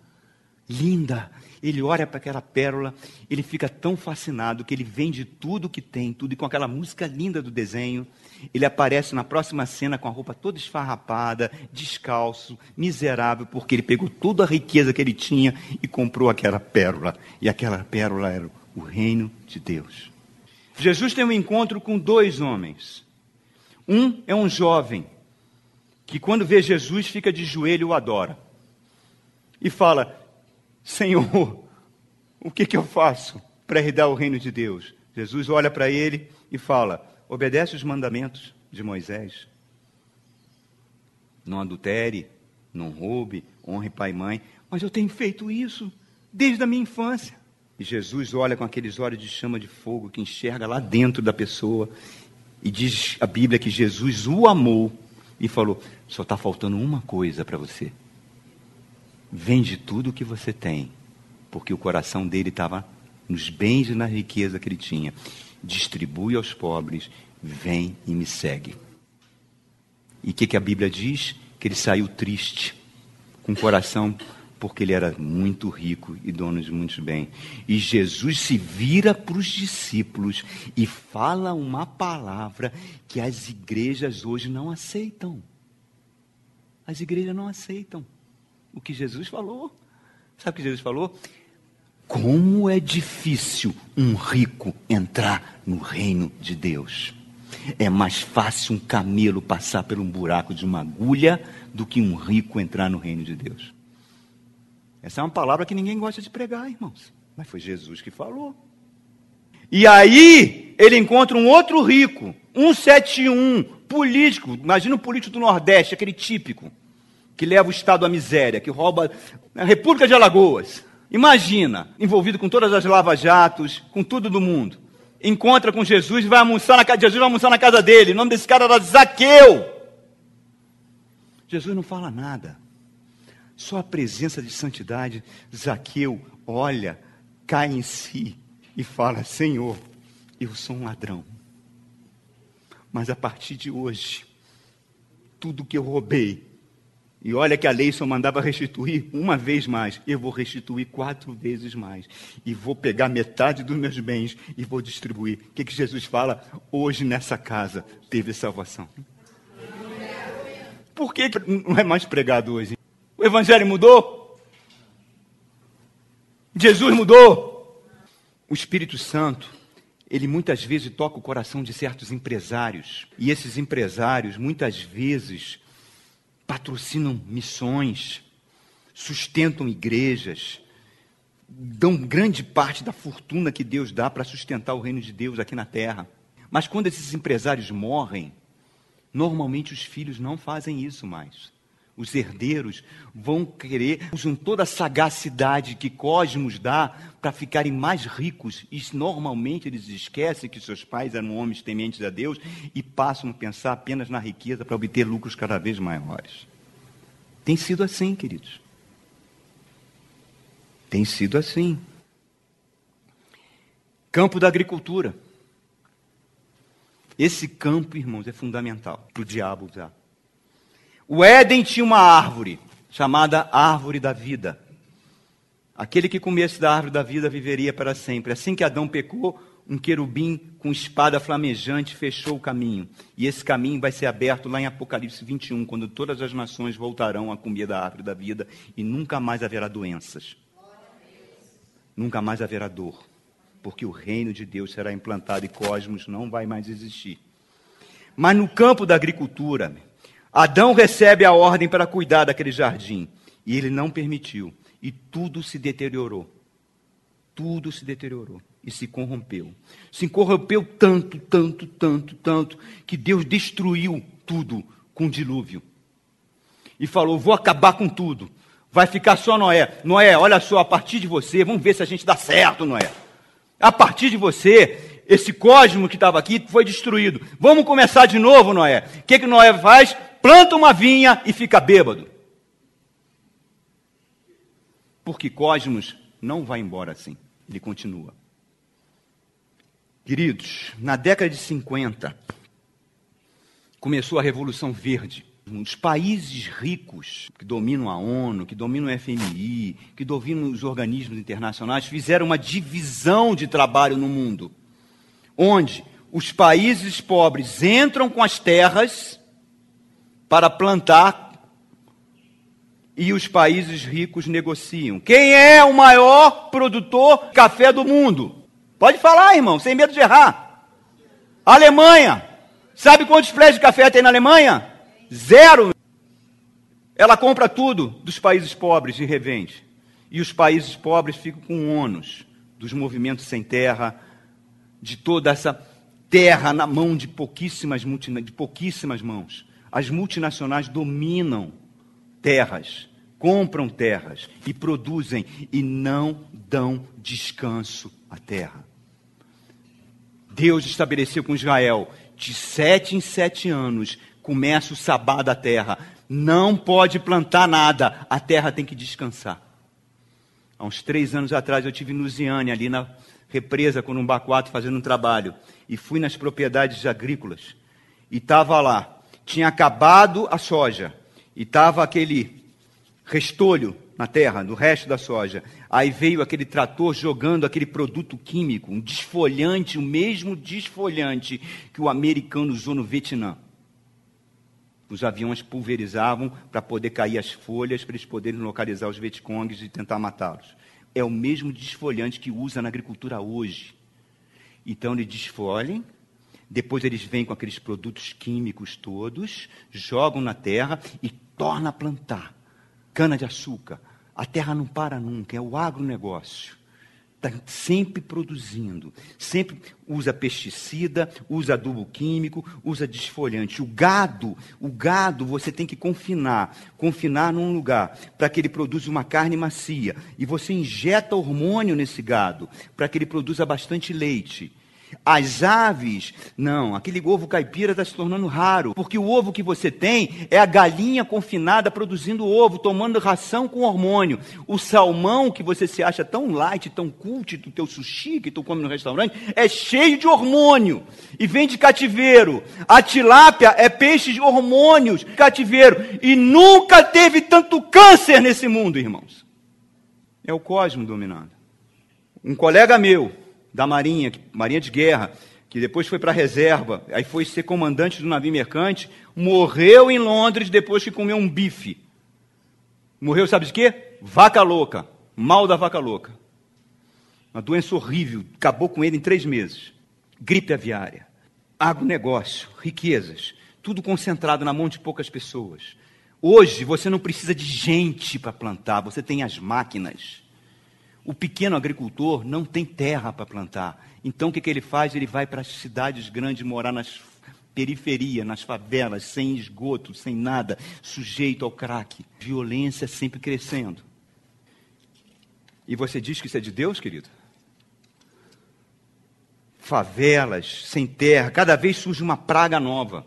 linda. Ele olha para aquela pérola, ele fica tão fascinado que ele vende tudo que tem, tudo, e com aquela música linda do desenho, ele aparece na próxima cena com a roupa toda esfarrapada, descalço, miserável, porque ele pegou toda a riqueza que ele tinha e comprou aquela pérola. E aquela pérola era o reino de Deus. Jesus tem um encontro com dois homens. Um é um jovem que, quando vê Jesus, fica de joelho e o adora. E fala: Senhor, o que, que eu faço para herdar o reino de Deus? Jesus olha para ele e fala: obedece os mandamentos de Moisés. Não adultere, não roube, honre pai e mãe. Mas eu tenho feito isso desde a minha infância. E Jesus olha com aqueles olhos de chama de fogo que enxerga lá dentro da pessoa. E diz a Bíblia que Jesus o amou e falou: só está faltando uma coisa para você. Vende tudo o que você tem, porque o coração dele estava nos bens e na riqueza que ele tinha. Distribui aos pobres, vem e me segue. E o que, que a Bíblia diz? Que ele saiu triste, com o coração, porque ele era muito rico e dono de muitos bens. E Jesus se vira para os discípulos e fala uma palavra que as igrejas hoje não aceitam. As igrejas não aceitam o que Jesus falou. Sabe o que Jesus falou? Como é difícil um rico entrar no reino de Deus. É mais fácil um camelo passar por um buraco de uma agulha do que um rico entrar no reino de Deus. Essa é uma palavra que ninguém gosta de pregar, irmãos. Mas foi Jesus que falou. E aí, ele encontra um outro rico, 171, político. Imagina um político do Nordeste, aquele típico que leva o Estado à miséria, que rouba a República de Alagoas. Imagina, envolvido com todas as lava-jatos, com tudo do mundo. Encontra com Jesus vai almoçar na casa Jesus vai almoçar na casa dele. O nome desse cara era Zaqueu. Jesus não fala nada. Só a presença de santidade, Zaqueu olha, cai em si e fala: Senhor, eu sou um ladrão. Mas a partir de hoje, tudo que eu roubei, e olha que a lei só mandava restituir uma vez mais. Eu vou restituir quatro vezes mais. E vou pegar metade dos meus bens e vou distribuir. O que, que Jesus fala? Hoje nessa casa teve salvação. Por que não é mais pregado hoje? O Evangelho mudou? Jesus mudou? O Espírito Santo, ele muitas vezes toca o coração de certos empresários. E esses empresários, muitas vezes, patrocinam missões, sustentam igrejas, dão grande parte da fortuna que Deus dá para sustentar o reino de Deus aqui na terra. Mas quando esses empresários morrem, normalmente os filhos não fazem isso mais. Os herdeiros vão querer, usam toda a sagacidade que Cosmos dá para ficarem mais ricos. E normalmente eles esquecem que seus pais eram homens tementes a Deus e passam a pensar apenas na riqueza para obter lucros cada vez maiores. Tem sido assim, queridos. Tem sido assim. Campo da agricultura. Esse campo, irmãos, é fundamental para o diabo usar. O Éden tinha uma árvore chamada árvore da vida. Aquele que comesse da árvore da vida viveria para sempre. Assim que Adão pecou, um querubim com espada flamejante fechou o caminho. E esse caminho vai ser aberto lá em Apocalipse 21, quando todas as nações voltarão a comer da árvore da vida e nunca mais haverá doenças. Nunca mais haverá dor, porque o reino de Deus será implantado e cosmos não vai mais existir. Mas no campo da agricultura, Adão recebe a ordem para cuidar daquele jardim e ele não permitiu. E tudo se deteriorou. Tudo se deteriorou e se corrompeu. Se corrompeu tanto, tanto, tanto, tanto, que Deus destruiu tudo com dilúvio. E falou: Vou acabar com tudo. Vai ficar só Noé. Noé, olha só, a partir de você, vamos ver se a gente dá certo, Noé. A partir de você, esse cosmo que estava aqui foi destruído. Vamos começar de novo, Noé. O que, que Noé faz? Planta uma vinha e fica bêbado. Porque Cosmos não vai embora assim. Ele continua. Queridos, na década de 50, começou a Revolução Verde. Os países ricos que dominam a ONU, que dominam o FMI, que dominam os organismos internacionais, fizeram uma divisão de trabalho no mundo, onde os países pobres entram com as terras para plantar e os países ricos negociam. Quem é o maior produtor de café do mundo? Pode falar, irmão, sem medo de errar. Alemanha. Sabe quantos pés de café tem na Alemanha? Zero. Ela compra tudo dos países pobres e revende. E os países pobres ficam com ônus dos movimentos sem terra, de toda essa terra na mão de pouquíssimas, de pouquíssimas mãos. As multinacionais dominam terras, compram terras e produzem e não dão descanso à terra. Deus estabeleceu com Israel, de sete em sete anos, começa o sabá da terra. Não pode plantar nada, a terra tem que descansar. Há uns três anos atrás eu tive no Ziane, ali na represa com um bacuato, fazendo um trabalho. E fui nas propriedades agrícolas. E estava lá. Tinha acabado a soja. E estava aquele restolho na terra, no resto da soja. Aí veio aquele trator jogando aquele produto químico, um desfolhante, o mesmo desfolhante que o americano usou no Vietnã. Os aviões pulverizavam para poder cair as folhas, para eles poderem localizar os Vietcongs e tentar matá-los. É o mesmo desfolhante que usa na agricultura hoje. Então eles desfolhem, depois eles vêm com aqueles produtos químicos todos, jogam na terra e torna a plantar cana-de-açúcar. A terra não para nunca, é o agronegócio. Está sempre produzindo, sempre usa pesticida, usa adubo químico, usa desfolhante. O gado, o gado você tem que confinar, confinar num lugar para que ele produza uma carne macia. E você injeta hormônio nesse gado para que ele produza bastante leite. As aves, não, aquele ovo caipira está se tornando raro, porque o ovo que você tem é a galinha confinada produzindo ovo, tomando ração com hormônio. O salmão que você se acha tão light, tão cult do teu sushi que tu come no restaurante, é cheio de hormônio e vem de cativeiro. A tilápia é peixe de hormônios, cativeiro, e nunca teve tanto câncer nesse mundo, irmãos. É o cosmo dominando. Um colega meu, da Marinha, Marinha de Guerra, que depois foi para a reserva, aí foi ser comandante do navio mercante, morreu em Londres depois que comeu um bife. Morreu, sabe de quê? Vaca louca, mal da vaca louca. Uma doença horrível, acabou com ele em três meses. Gripe aviária, agronegócio, riquezas, tudo concentrado na mão de poucas pessoas. Hoje você não precisa de gente para plantar, você tem as máquinas. O pequeno agricultor não tem terra para plantar. Então o que, que ele faz? Ele vai para as cidades grandes morar nas periferias, nas favelas, sem esgoto, sem nada, sujeito ao crack. Violência sempre crescendo. E você diz que isso é de Deus, querido? Favelas, sem terra, cada vez surge uma praga nova.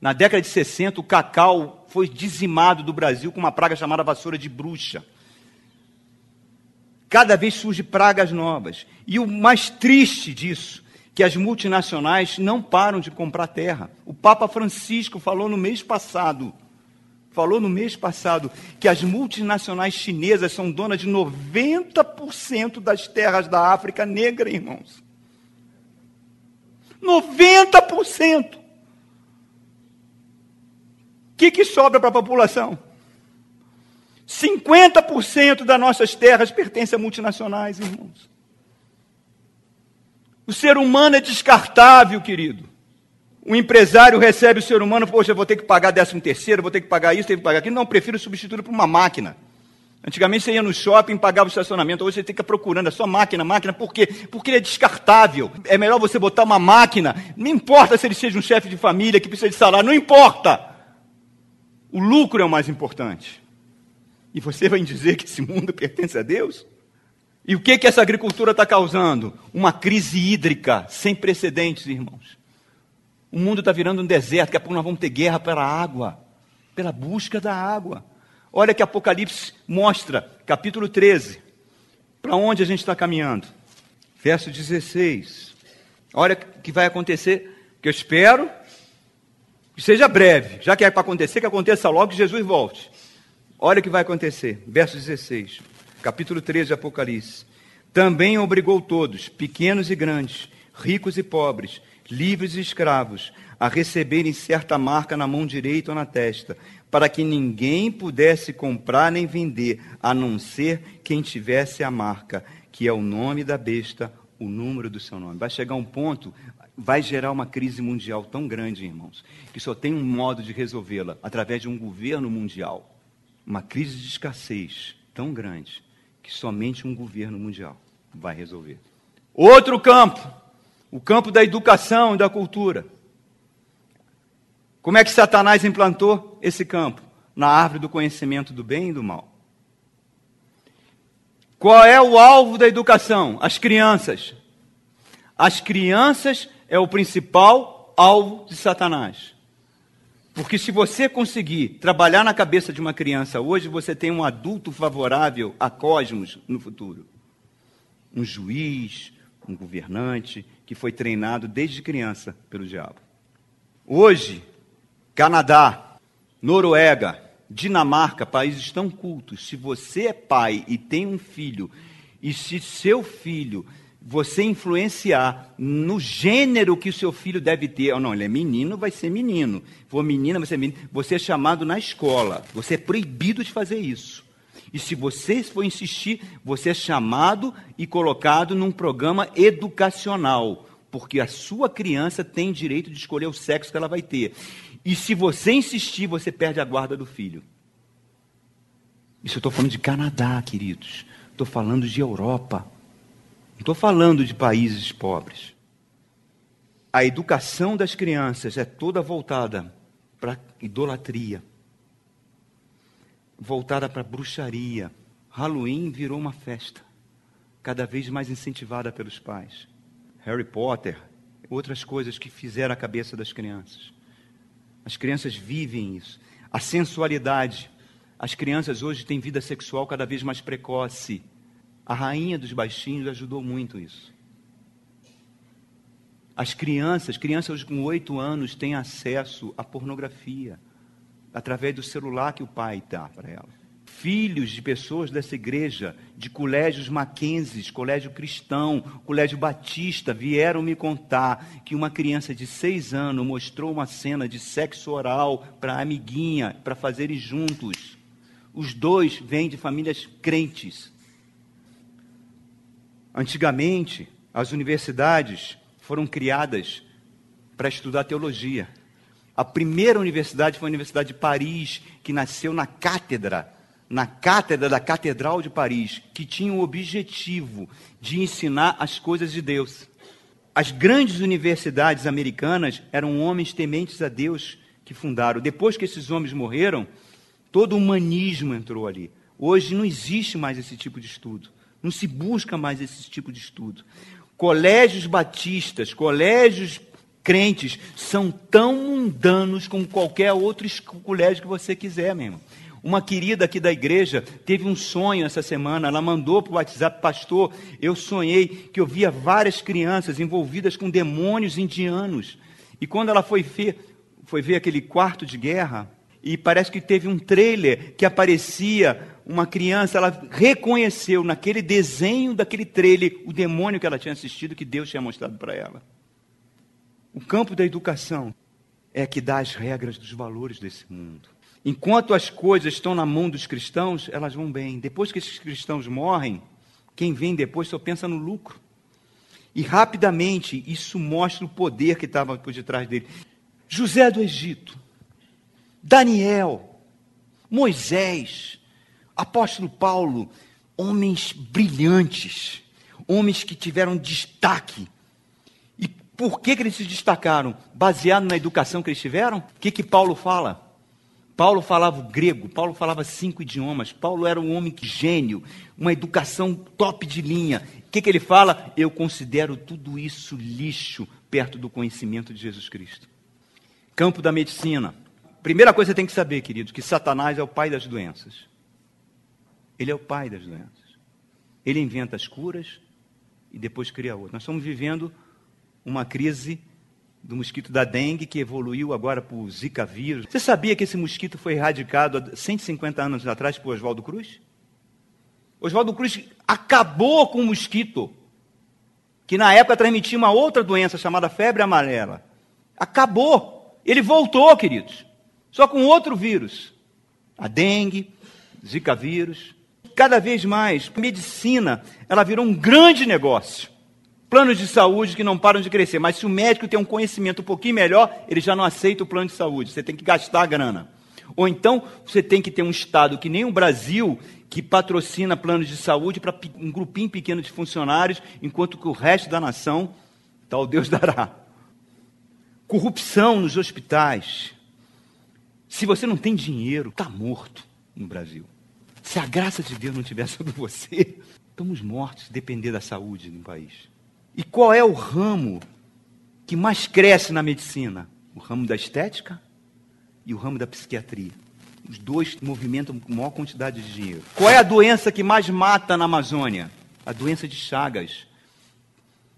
Na década de 60, o cacau foi dizimado do Brasil com uma praga chamada vassoura de bruxa. Cada vez surgem pragas novas. E o mais triste disso, que as multinacionais não param de comprar terra. O Papa Francisco falou no mês passado, falou no mês passado, que as multinacionais chinesas são donas de 90% das terras da África negra, irmãos. 90%. O que, que sobra para a população? 50% das nossas terras pertencem a multinacionais, irmãos. O ser humano é descartável, querido. O empresário recebe o ser humano, poxa, eu vou ter que pagar 13 terceiro, vou ter que pagar isso, tenho que pagar aquilo. Não, prefiro substituir por uma máquina. Antigamente você ia no shopping, pagava o estacionamento, hoje você tem que ficar procurando a sua máquina, máquina, por quê? Porque ele é descartável. É melhor você botar uma máquina, não importa se ele seja um chefe de família que precisa de salário, não importa. O lucro é o mais importante. E você vai dizer que esse mundo pertence a Deus? E o que, que essa agricultura está causando? Uma crise hídrica sem precedentes, irmãos. O mundo está virando um deserto, daqui a pouco nós vamos ter guerra pela água, pela busca da água. Olha que Apocalipse mostra, capítulo 13, para onde a gente está caminhando. Verso 16. Olha o que vai acontecer, que eu espero que seja breve, já que é para acontecer, que aconteça logo que Jesus volte. Olha o que vai acontecer, verso 16, capítulo 13 de Apocalipse. Também obrigou todos, pequenos e grandes, ricos e pobres, livres e escravos, a receberem certa marca na mão direita ou na testa, para que ninguém pudesse comprar nem vender, a não ser quem tivesse a marca, que é o nome da besta, o número do seu nome. Vai chegar um ponto, vai gerar uma crise mundial tão grande, irmãos, que só tem um modo de resolvê-la através de um governo mundial. Uma crise de escassez tão grande que somente um governo mundial vai resolver. Outro campo, o campo da educação e da cultura. Como é que Satanás implantou esse campo? Na árvore do conhecimento do bem e do mal. Qual é o alvo da educação? As crianças. As crianças é o principal alvo de Satanás. Porque se você conseguir trabalhar na cabeça de uma criança hoje, você tem um adulto favorável a cosmos no futuro. Um juiz, um governante que foi treinado desde criança pelo diabo. Hoje, Canadá, Noruega, Dinamarca, países tão cultos. Se você é pai e tem um filho, e se seu filho você influenciar no gênero que o seu filho deve ter, ou não, ele é menino, vai ser menino. For menina, vai ser menino. Você é chamado na escola. Você é proibido de fazer isso. E se você for insistir, você é chamado e colocado num programa educacional, porque a sua criança tem direito de escolher o sexo que ela vai ter. E se você insistir, você perde a guarda do filho. Isso eu estou falando de Canadá, queridos. Estou falando de Europa. Não estou falando de países pobres. A educação das crianças é toda voltada para idolatria, voltada para bruxaria. Halloween virou uma festa, cada vez mais incentivada pelos pais. Harry Potter, outras coisas que fizeram a cabeça das crianças. As crianças vivem isso. A sensualidade. As crianças hoje têm vida sexual cada vez mais precoce. A rainha dos baixinhos ajudou muito isso. As crianças, crianças com oito anos, têm acesso à pornografia através do celular que o pai dá para ela filhos de pessoas dessa igreja, de colégios Mackenzie, colégio cristão, colégio batista, vieram me contar que uma criança de seis anos mostrou uma cena de sexo oral para a amiguinha, para fazerem juntos. Os dois vêm de famílias crentes. Antigamente, as universidades foram criadas para estudar teologia. A primeira universidade foi a Universidade de Paris, que nasceu na cátedra na cátedra da Catedral de Paris, que tinha o objetivo de ensinar as coisas de Deus. As grandes universidades americanas eram homens tementes a Deus que fundaram. Depois que esses homens morreram, todo o humanismo entrou ali. Hoje não existe mais esse tipo de estudo. Não se busca mais esse tipo de estudo. Colégios batistas, colégios crentes são tão mundanos como qualquer outro colégio que você quiser, meu irmão. Uma querida aqui da igreja teve um sonho essa semana, ela mandou para o WhatsApp, pastor, eu sonhei que eu via várias crianças envolvidas com demônios indianos. E quando ela foi ver, foi ver aquele quarto de guerra, e parece que teve um trailer que aparecia uma criança, ela reconheceu naquele desenho daquele trailer o demônio que ela tinha assistido, que Deus tinha mostrado para ela. O campo da educação é que dá as regras dos valores desse mundo. Enquanto as coisas estão na mão dos cristãos, elas vão bem. Depois que esses cristãos morrem, quem vem depois só pensa no lucro. E rapidamente isso mostra o poder que estava por detrás dele. José do Egito, Daniel, Moisés, apóstolo Paulo, homens brilhantes, homens que tiveram destaque. E por que, que eles se destacaram? Baseado na educação que eles tiveram? O que, que Paulo fala? Paulo falava grego, Paulo falava cinco idiomas, Paulo era um homem gênio, uma educação top de linha. O que, que ele fala? Eu considero tudo isso lixo perto do conhecimento de Jesus Cristo. Campo da medicina. Primeira coisa que você tem que saber, queridos, que Satanás é o pai das doenças. Ele é o pai das doenças. Ele inventa as curas e depois cria outras. Nós estamos vivendo uma crise do mosquito da dengue, que evoluiu agora para o Zika vírus. Você sabia que esse mosquito foi erradicado há 150 anos atrás por Oswaldo Cruz? Oswaldo Cruz acabou com o mosquito, que na época transmitia uma outra doença chamada febre amarela. Acabou. Ele voltou, queridos, só com outro vírus. A dengue, Zika vírus. Cada vez mais, medicina, ela virou um grande negócio planos de saúde que não param de crescer. Mas se o médico tem um conhecimento um pouquinho melhor, ele já não aceita o plano de saúde. Você tem que gastar a grana. Ou então você tem que ter um Estado que nem o Brasil, que patrocina planos de saúde para um grupinho pequeno de funcionários, enquanto que o resto da nação, tal Deus dará. Corrupção nos hospitais. Se você não tem dinheiro, está morto no Brasil. Se a graça de Deus não estiver sobre você, estamos mortos depender da saúde no país. E qual é o ramo que mais cresce na medicina? O ramo da estética e o ramo da psiquiatria. Os dois movimentam com maior quantidade de dinheiro. Qual é a doença que mais mata na Amazônia? A doença de Chagas.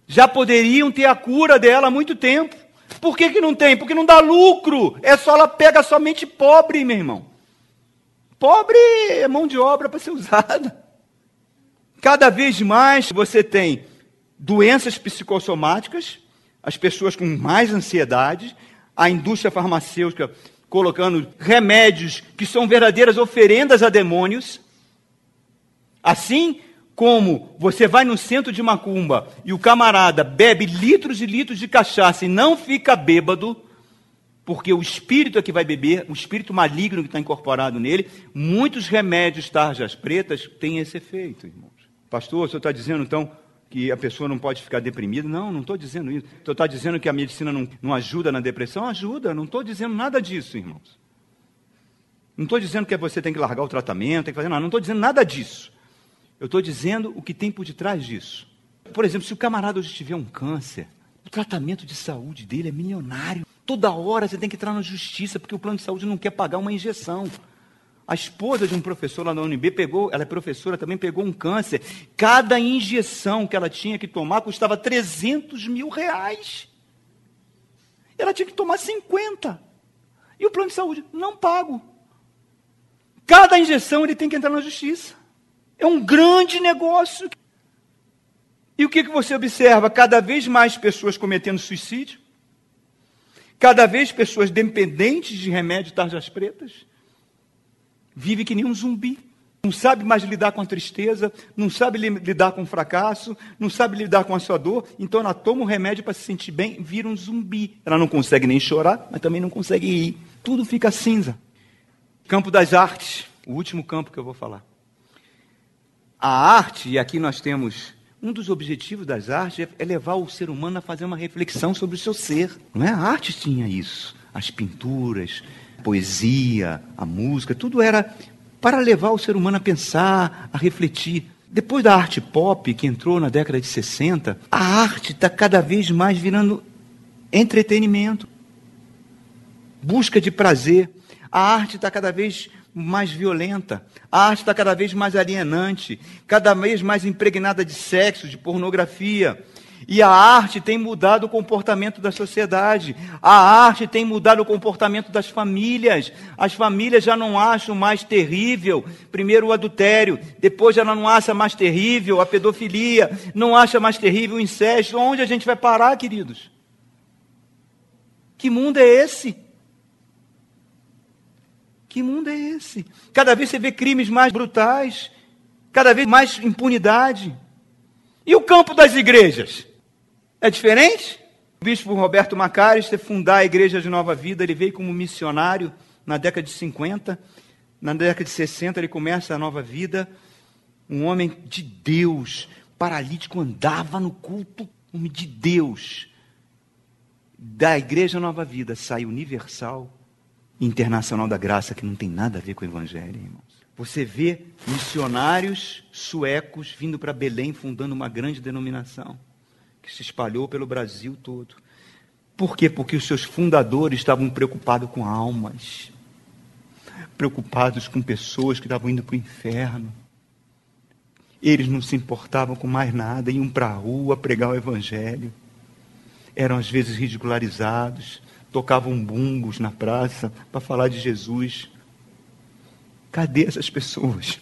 Já poderiam ter a cura dela há muito tempo. Por que, que não tem? Porque não dá lucro. É só ela pega somente pobre, meu irmão. Pobre é mão de obra para ser usada. Cada vez mais você tem doenças psicossomáticas, as pessoas com mais ansiedade, a indústria farmacêutica colocando remédios que são verdadeiras oferendas a demônios. Assim como você vai no centro de macumba e o camarada bebe litros e litros de cachaça e não fica bêbado, porque o espírito é que vai beber, o espírito maligno que está incorporado nele, muitos remédios tarjas pretas têm esse efeito, irmãos. Pastor, o senhor está dizendo então que a pessoa não pode ficar deprimida. Não, não estou dizendo isso. Estou tá dizendo que a medicina não, não ajuda na depressão? Ajuda, não estou dizendo nada disso, irmãos. Não estou dizendo que você tem que largar o tratamento, tem que fazer nada. Não estou dizendo nada disso. Eu estou dizendo o que tem por detrás disso. Por exemplo, se o camarada hoje tiver um câncer, o tratamento de saúde dele é milionário. Toda hora você tem que entrar na justiça, porque o plano de saúde não quer pagar uma injeção. A esposa de um professor lá na UNB pegou, ela é professora, também pegou um câncer. Cada injeção que ela tinha que tomar custava 300 mil reais. Ela tinha que tomar 50. E o plano de saúde, não pago. Cada injeção ele tem que entrar na justiça. É um grande negócio. E o que, que você observa? Cada vez mais pessoas cometendo suicídio. Cada vez pessoas dependentes de remédio tarjas pretas vive que nem um zumbi. Não sabe mais lidar com a tristeza, não sabe lidar com o fracasso, não sabe lidar com a sua dor, então ela toma um remédio para se sentir bem, vira um zumbi. Ela não consegue nem chorar, mas também não consegue rir. Tudo fica cinza. Campo das artes, o último campo que eu vou falar. A arte, e aqui nós temos um dos objetivos das artes é levar o ser humano a fazer uma reflexão sobre o seu ser. Não é? A arte tinha isso. As pinturas, poesia, a música, tudo era para levar o ser humano a pensar, a refletir. Depois da arte pop, que entrou na década de 60, a arte está cada vez mais virando entretenimento, busca de prazer. A arte está cada vez mais violenta, a arte está cada vez mais alienante, cada vez mais impregnada de sexo, de pornografia. E a arte tem mudado o comportamento da sociedade. A arte tem mudado o comportamento das famílias. As famílias já não acham mais terrível, primeiro o adultério, depois já não acha mais terrível a pedofilia, não acha mais terrível o incesto. Onde a gente vai parar, queridos? Que mundo é esse? Que mundo é esse? Cada vez você vê crimes mais brutais, cada vez mais impunidade. E o campo das igrejas? É diferente? O bispo Roberto Macarister fundar a Igreja de Nova Vida, ele veio como missionário na década de 50. Na década de 60 ele começa a nova vida. Um homem de Deus, paralítico, andava no culto, homem de Deus. Da Igreja Nova Vida sai Universal, internacional da graça que não tem nada a ver com o evangelho, irmãos. Você vê missionários suecos vindo para Belém fundando uma grande denominação que se espalhou pelo Brasil todo. Por quê? Porque os seus fundadores estavam preocupados com almas, preocupados com pessoas que estavam indo para o inferno. Eles não se importavam com mais nada, iam para a rua pregar o evangelho. Eram às vezes ridicularizados, tocavam bumbos na praça para falar de Jesus. Cadê essas pessoas?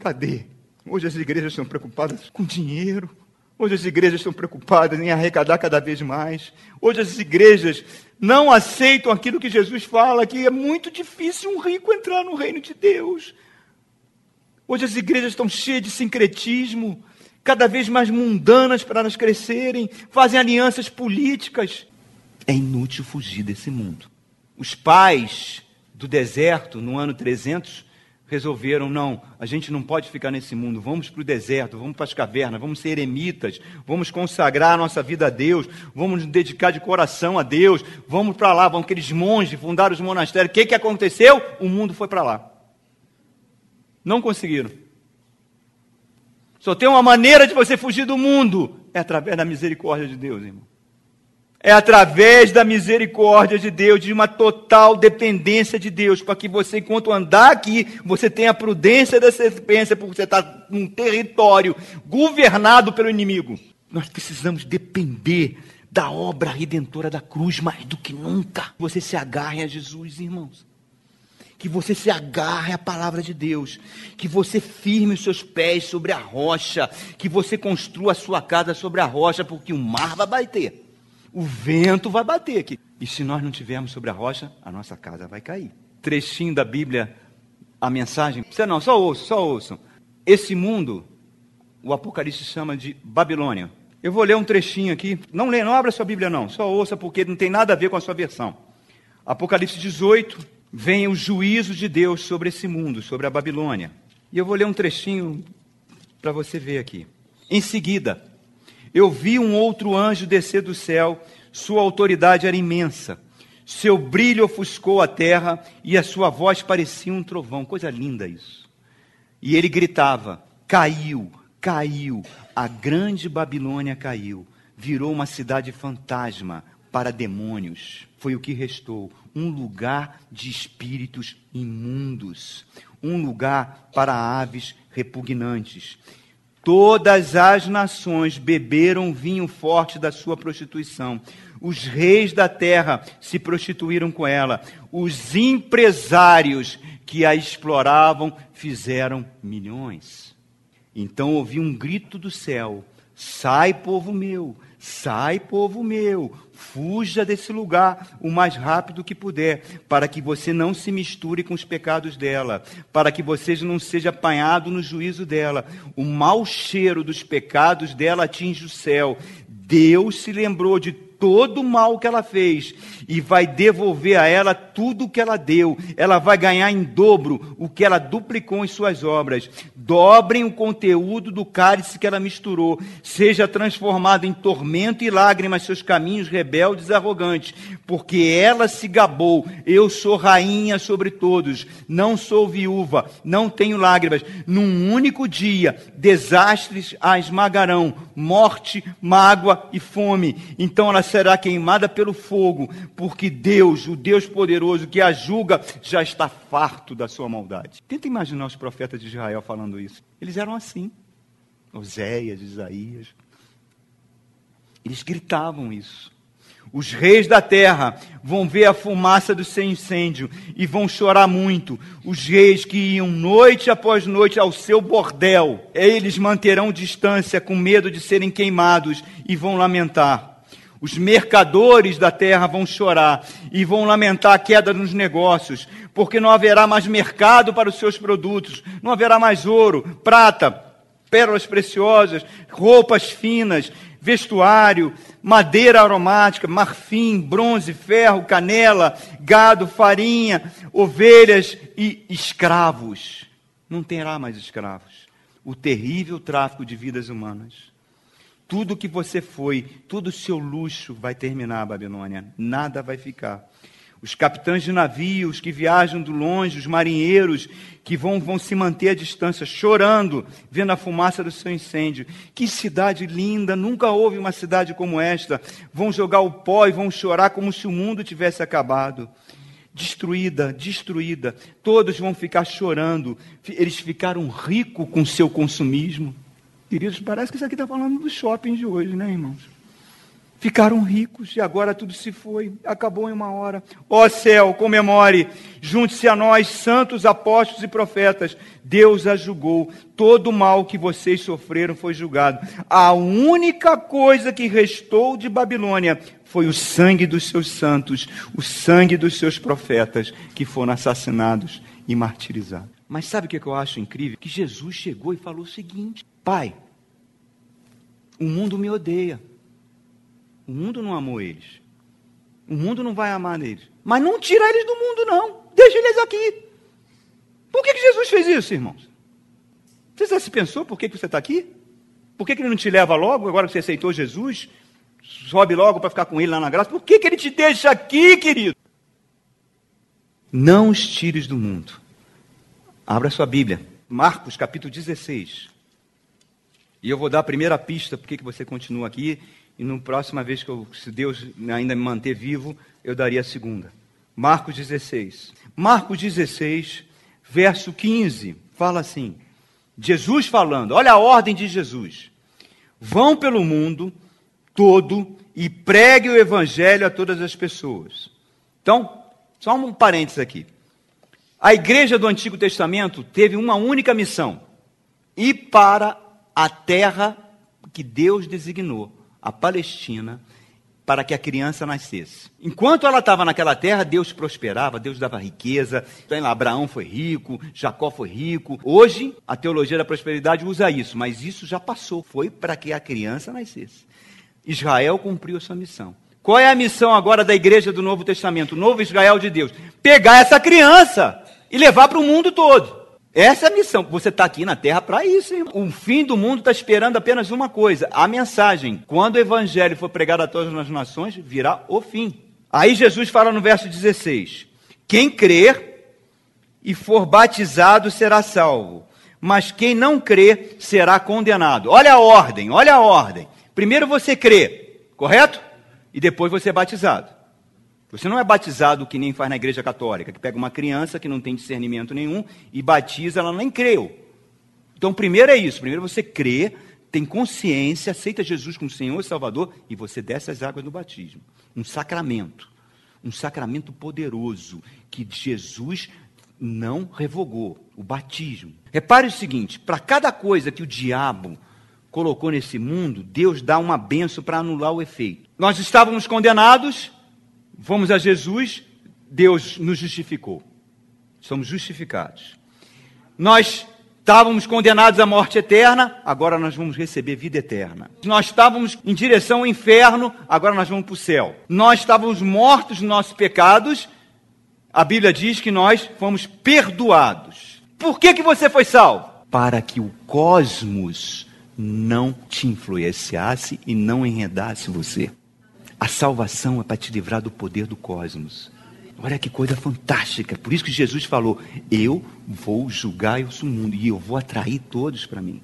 Cadê? Hoje as igrejas estão preocupadas com dinheiro. Hoje as igrejas estão preocupadas em arrecadar cada vez mais. Hoje as igrejas não aceitam aquilo que Jesus fala, que é muito difícil um rico entrar no reino de Deus. Hoje as igrejas estão cheias de sincretismo, cada vez mais mundanas para elas crescerem, fazem alianças políticas. É inútil fugir desse mundo. Os pais do deserto, no ano 300, resolveram: não, a gente não pode ficar nesse mundo, vamos para o deserto, vamos para as cavernas, vamos ser eremitas, vamos consagrar a nossa vida a Deus, vamos nos dedicar de coração a Deus, vamos para lá, vamos aqueles monges fundaram os monastérios. O que, que aconteceu? O mundo foi para lá. Não conseguiram. Só tem uma maneira de você fugir do mundo: é através da misericórdia de Deus, irmão. É através da misericórdia de Deus, de uma total dependência de Deus, para que você, enquanto andar aqui, você tenha a prudência da serpência, porque você está num território governado pelo inimigo. Nós precisamos depender da obra redentora da cruz mais do que nunca. Você se agarre a Jesus, irmãos. Que você se agarre à palavra de Deus, que você firme os seus pés sobre a rocha, que você construa a sua casa sobre a rocha, porque o mar vai bater. O vento vai bater aqui. E se nós não tivermos sobre a rocha, a nossa casa vai cair. Trechinho da Bíblia, a mensagem. Você não, só ouçam, só ouçam. Esse mundo, o Apocalipse chama de Babilônia. Eu vou ler um trechinho aqui. Não lê, não abra sua Bíblia não. Só ouça porque não tem nada a ver com a sua versão. Apocalipse 18, vem o juízo de Deus sobre esse mundo, sobre a Babilônia. E eu vou ler um trechinho para você ver aqui. Em seguida, eu vi um outro anjo descer do céu, sua autoridade era imensa. Seu brilho ofuscou a terra e a sua voz parecia um trovão. Coisa linda isso. E ele gritava: Caiu, caiu, a grande Babilônia caiu, virou uma cidade fantasma para demônios. Foi o que restou: um lugar de espíritos imundos, um lugar para aves repugnantes. Todas as nações beberam vinho forte da sua prostituição. Os reis da terra se prostituíram com ela. Os empresários que a exploravam fizeram milhões. Então ouvi um grito do céu: Sai, povo meu, sai, povo meu, Fuja desse lugar o mais rápido que puder, para que você não se misture com os pecados dela, para que você não seja apanhado no juízo dela. O mau cheiro dos pecados dela atinge o céu. Deus se lembrou de todo o mal que ela fez e vai devolver a ela tudo o que ela deu. Ela vai ganhar em dobro o que ela duplicou em suas obras. Dobrem o conteúdo do cálice que ela misturou. Seja transformado em tormento e lágrimas seus caminhos rebeldes e arrogantes, porque ela se gabou. Eu sou rainha sobre todos, não sou viúva, não tenho lágrimas. Num único dia, desastres a esmagarão, morte, mágoa e fome. Então ela será queimada pelo fogo, porque Deus, o Deus poderoso que a julga, já está farto da sua maldade. Tenta imaginar os profetas de Israel falando isso. Eles eram assim. Oséias, Isaías. Eles gritavam isso. Os reis da terra vão ver a fumaça do seu incêndio e vão chorar muito. Os reis que iam noite após noite ao seu bordel, eles manterão distância com medo de serem queimados e vão lamentar. Os mercadores da terra vão chorar e vão lamentar a queda nos negócios, porque não haverá mais mercado para os seus produtos, não haverá mais ouro, prata, pérolas preciosas, roupas finas, vestuário, madeira aromática, marfim, bronze, ferro, canela, gado, farinha, ovelhas e escravos. Não terá mais escravos. O terrível tráfico de vidas humanas. Tudo que você foi, todo o seu luxo vai terminar, Babilônia. Nada vai ficar. Os capitães de navios que viajam do longe, os marinheiros que vão, vão se manter à distância, chorando, vendo a fumaça do seu incêndio. Que cidade linda, nunca houve uma cidade como esta. Vão jogar o pó e vão chorar como se o mundo tivesse acabado. Destruída, destruída. Todos vão ficar chorando. Eles ficaram ricos com seu consumismo. Queridos, parece que isso aqui está falando do shopping de hoje, né, irmãos? Ficaram ricos e agora tudo se foi, acabou em uma hora. Ó céu, comemore, junte-se a nós, santos apóstolos e profetas. Deus a julgou, todo o mal que vocês sofreram foi julgado. A única coisa que restou de Babilônia foi o sangue dos seus santos, o sangue dos seus profetas que foram assassinados e martirizados. Mas sabe o que eu acho incrível? Que Jesus chegou e falou o seguinte: Pai, o mundo me odeia. O mundo não amou eles. O mundo não vai amar eles. Mas não tira eles do mundo, não. Deixa eles aqui. Por que, que Jesus fez isso, irmãos? Você já se pensou por que, que você está aqui? Por que, que ele não te leva logo, agora que você aceitou Jesus? Sobe logo para ficar com ele lá na graça. Por que, que ele te deixa aqui, querido? Não os tires do mundo. Abra sua Bíblia. Marcos capítulo 16. E eu vou dar a primeira pista porque que você continua aqui e na próxima vez que eu, se Deus ainda me manter vivo, eu daria a segunda. Marcos 16. Marcos 16, verso 15, fala assim: Jesus falando, olha a ordem de Jesus. Vão pelo mundo todo e pregue o evangelho a todas as pessoas. Então, só um parênteses aqui. A igreja do Antigo Testamento teve uma única missão: ir para a terra que Deus designou a Palestina para que a criança nascesse. Enquanto ela estava naquela terra, Deus prosperava, Deus dava riqueza. Então, Abraão foi rico, Jacó foi rico. Hoje, a teologia da prosperidade usa isso, mas isso já passou. Foi para que a criança nascesse. Israel cumpriu a sua missão. Qual é a missão agora da igreja do Novo Testamento, o novo Israel de Deus? Pegar essa criança e levar para o mundo todo. Essa é a missão. Você está aqui na terra para isso. Hein? O fim do mundo está esperando apenas uma coisa: a mensagem. Quando o evangelho for pregado a todas as nações, virá o fim. Aí Jesus fala no verso 16: Quem crer e for batizado será salvo, mas quem não crer será condenado. Olha a ordem, olha a ordem. Primeiro você crê, correto? E depois você é batizado. Você não é batizado que nem faz na igreja católica, que pega uma criança que não tem discernimento nenhum e batiza, ela nem creu. Então, primeiro é isso: primeiro você crê, tem consciência, aceita Jesus como Senhor e Salvador e você desce as águas do batismo. Um sacramento. Um sacramento poderoso que Jesus não revogou o batismo. Repare o seguinte: para cada coisa que o diabo colocou nesse mundo, Deus dá uma benção para anular o efeito. Nós estávamos condenados, Fomos a Jesus, Deus nos justificou. Somos justificados. Nós estávamos condenados à morte eterna, agora nós vamos receber vida eterna. Nós estávamos em direção ao inferno, agora nós vamos para o céu. Nós estávamos mortos nos nossos pecados, a Bíblia diz que nós fomos perdoados. Por que, que você foi salvo? Para que o cosmos não te influenciasse e não enredasse você. A salvação é para te livrar do poder do cosmos. Olha que coisa fantástica. Por isso que Jesus falou: Eu vou julgar o mundo e eu vou atrair todos para mim.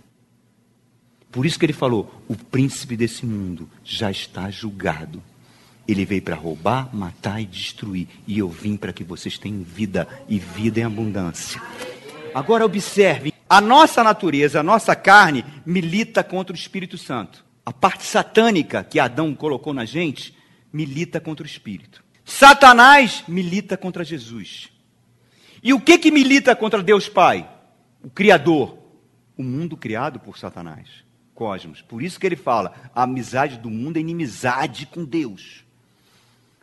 Por isso que ele falou: O príncipe desse mundo já está julgado. Ele veio para roubar, matar e destruir. E eu vim para que vocês tenham vida e vida em abundância. Agora observe: a nossa natureza, a nossa carne milita contra o Espírito Santo. A parte satânica que Adão colocou na gente milita contra o espírito. Satanás milita contra Jesus. E o que que milita contra Deus Pai? O Criador. O mundo criado por Satanás. Cosmos. Por isso que ele fala: a amizade do mundo é inimizade com Deus.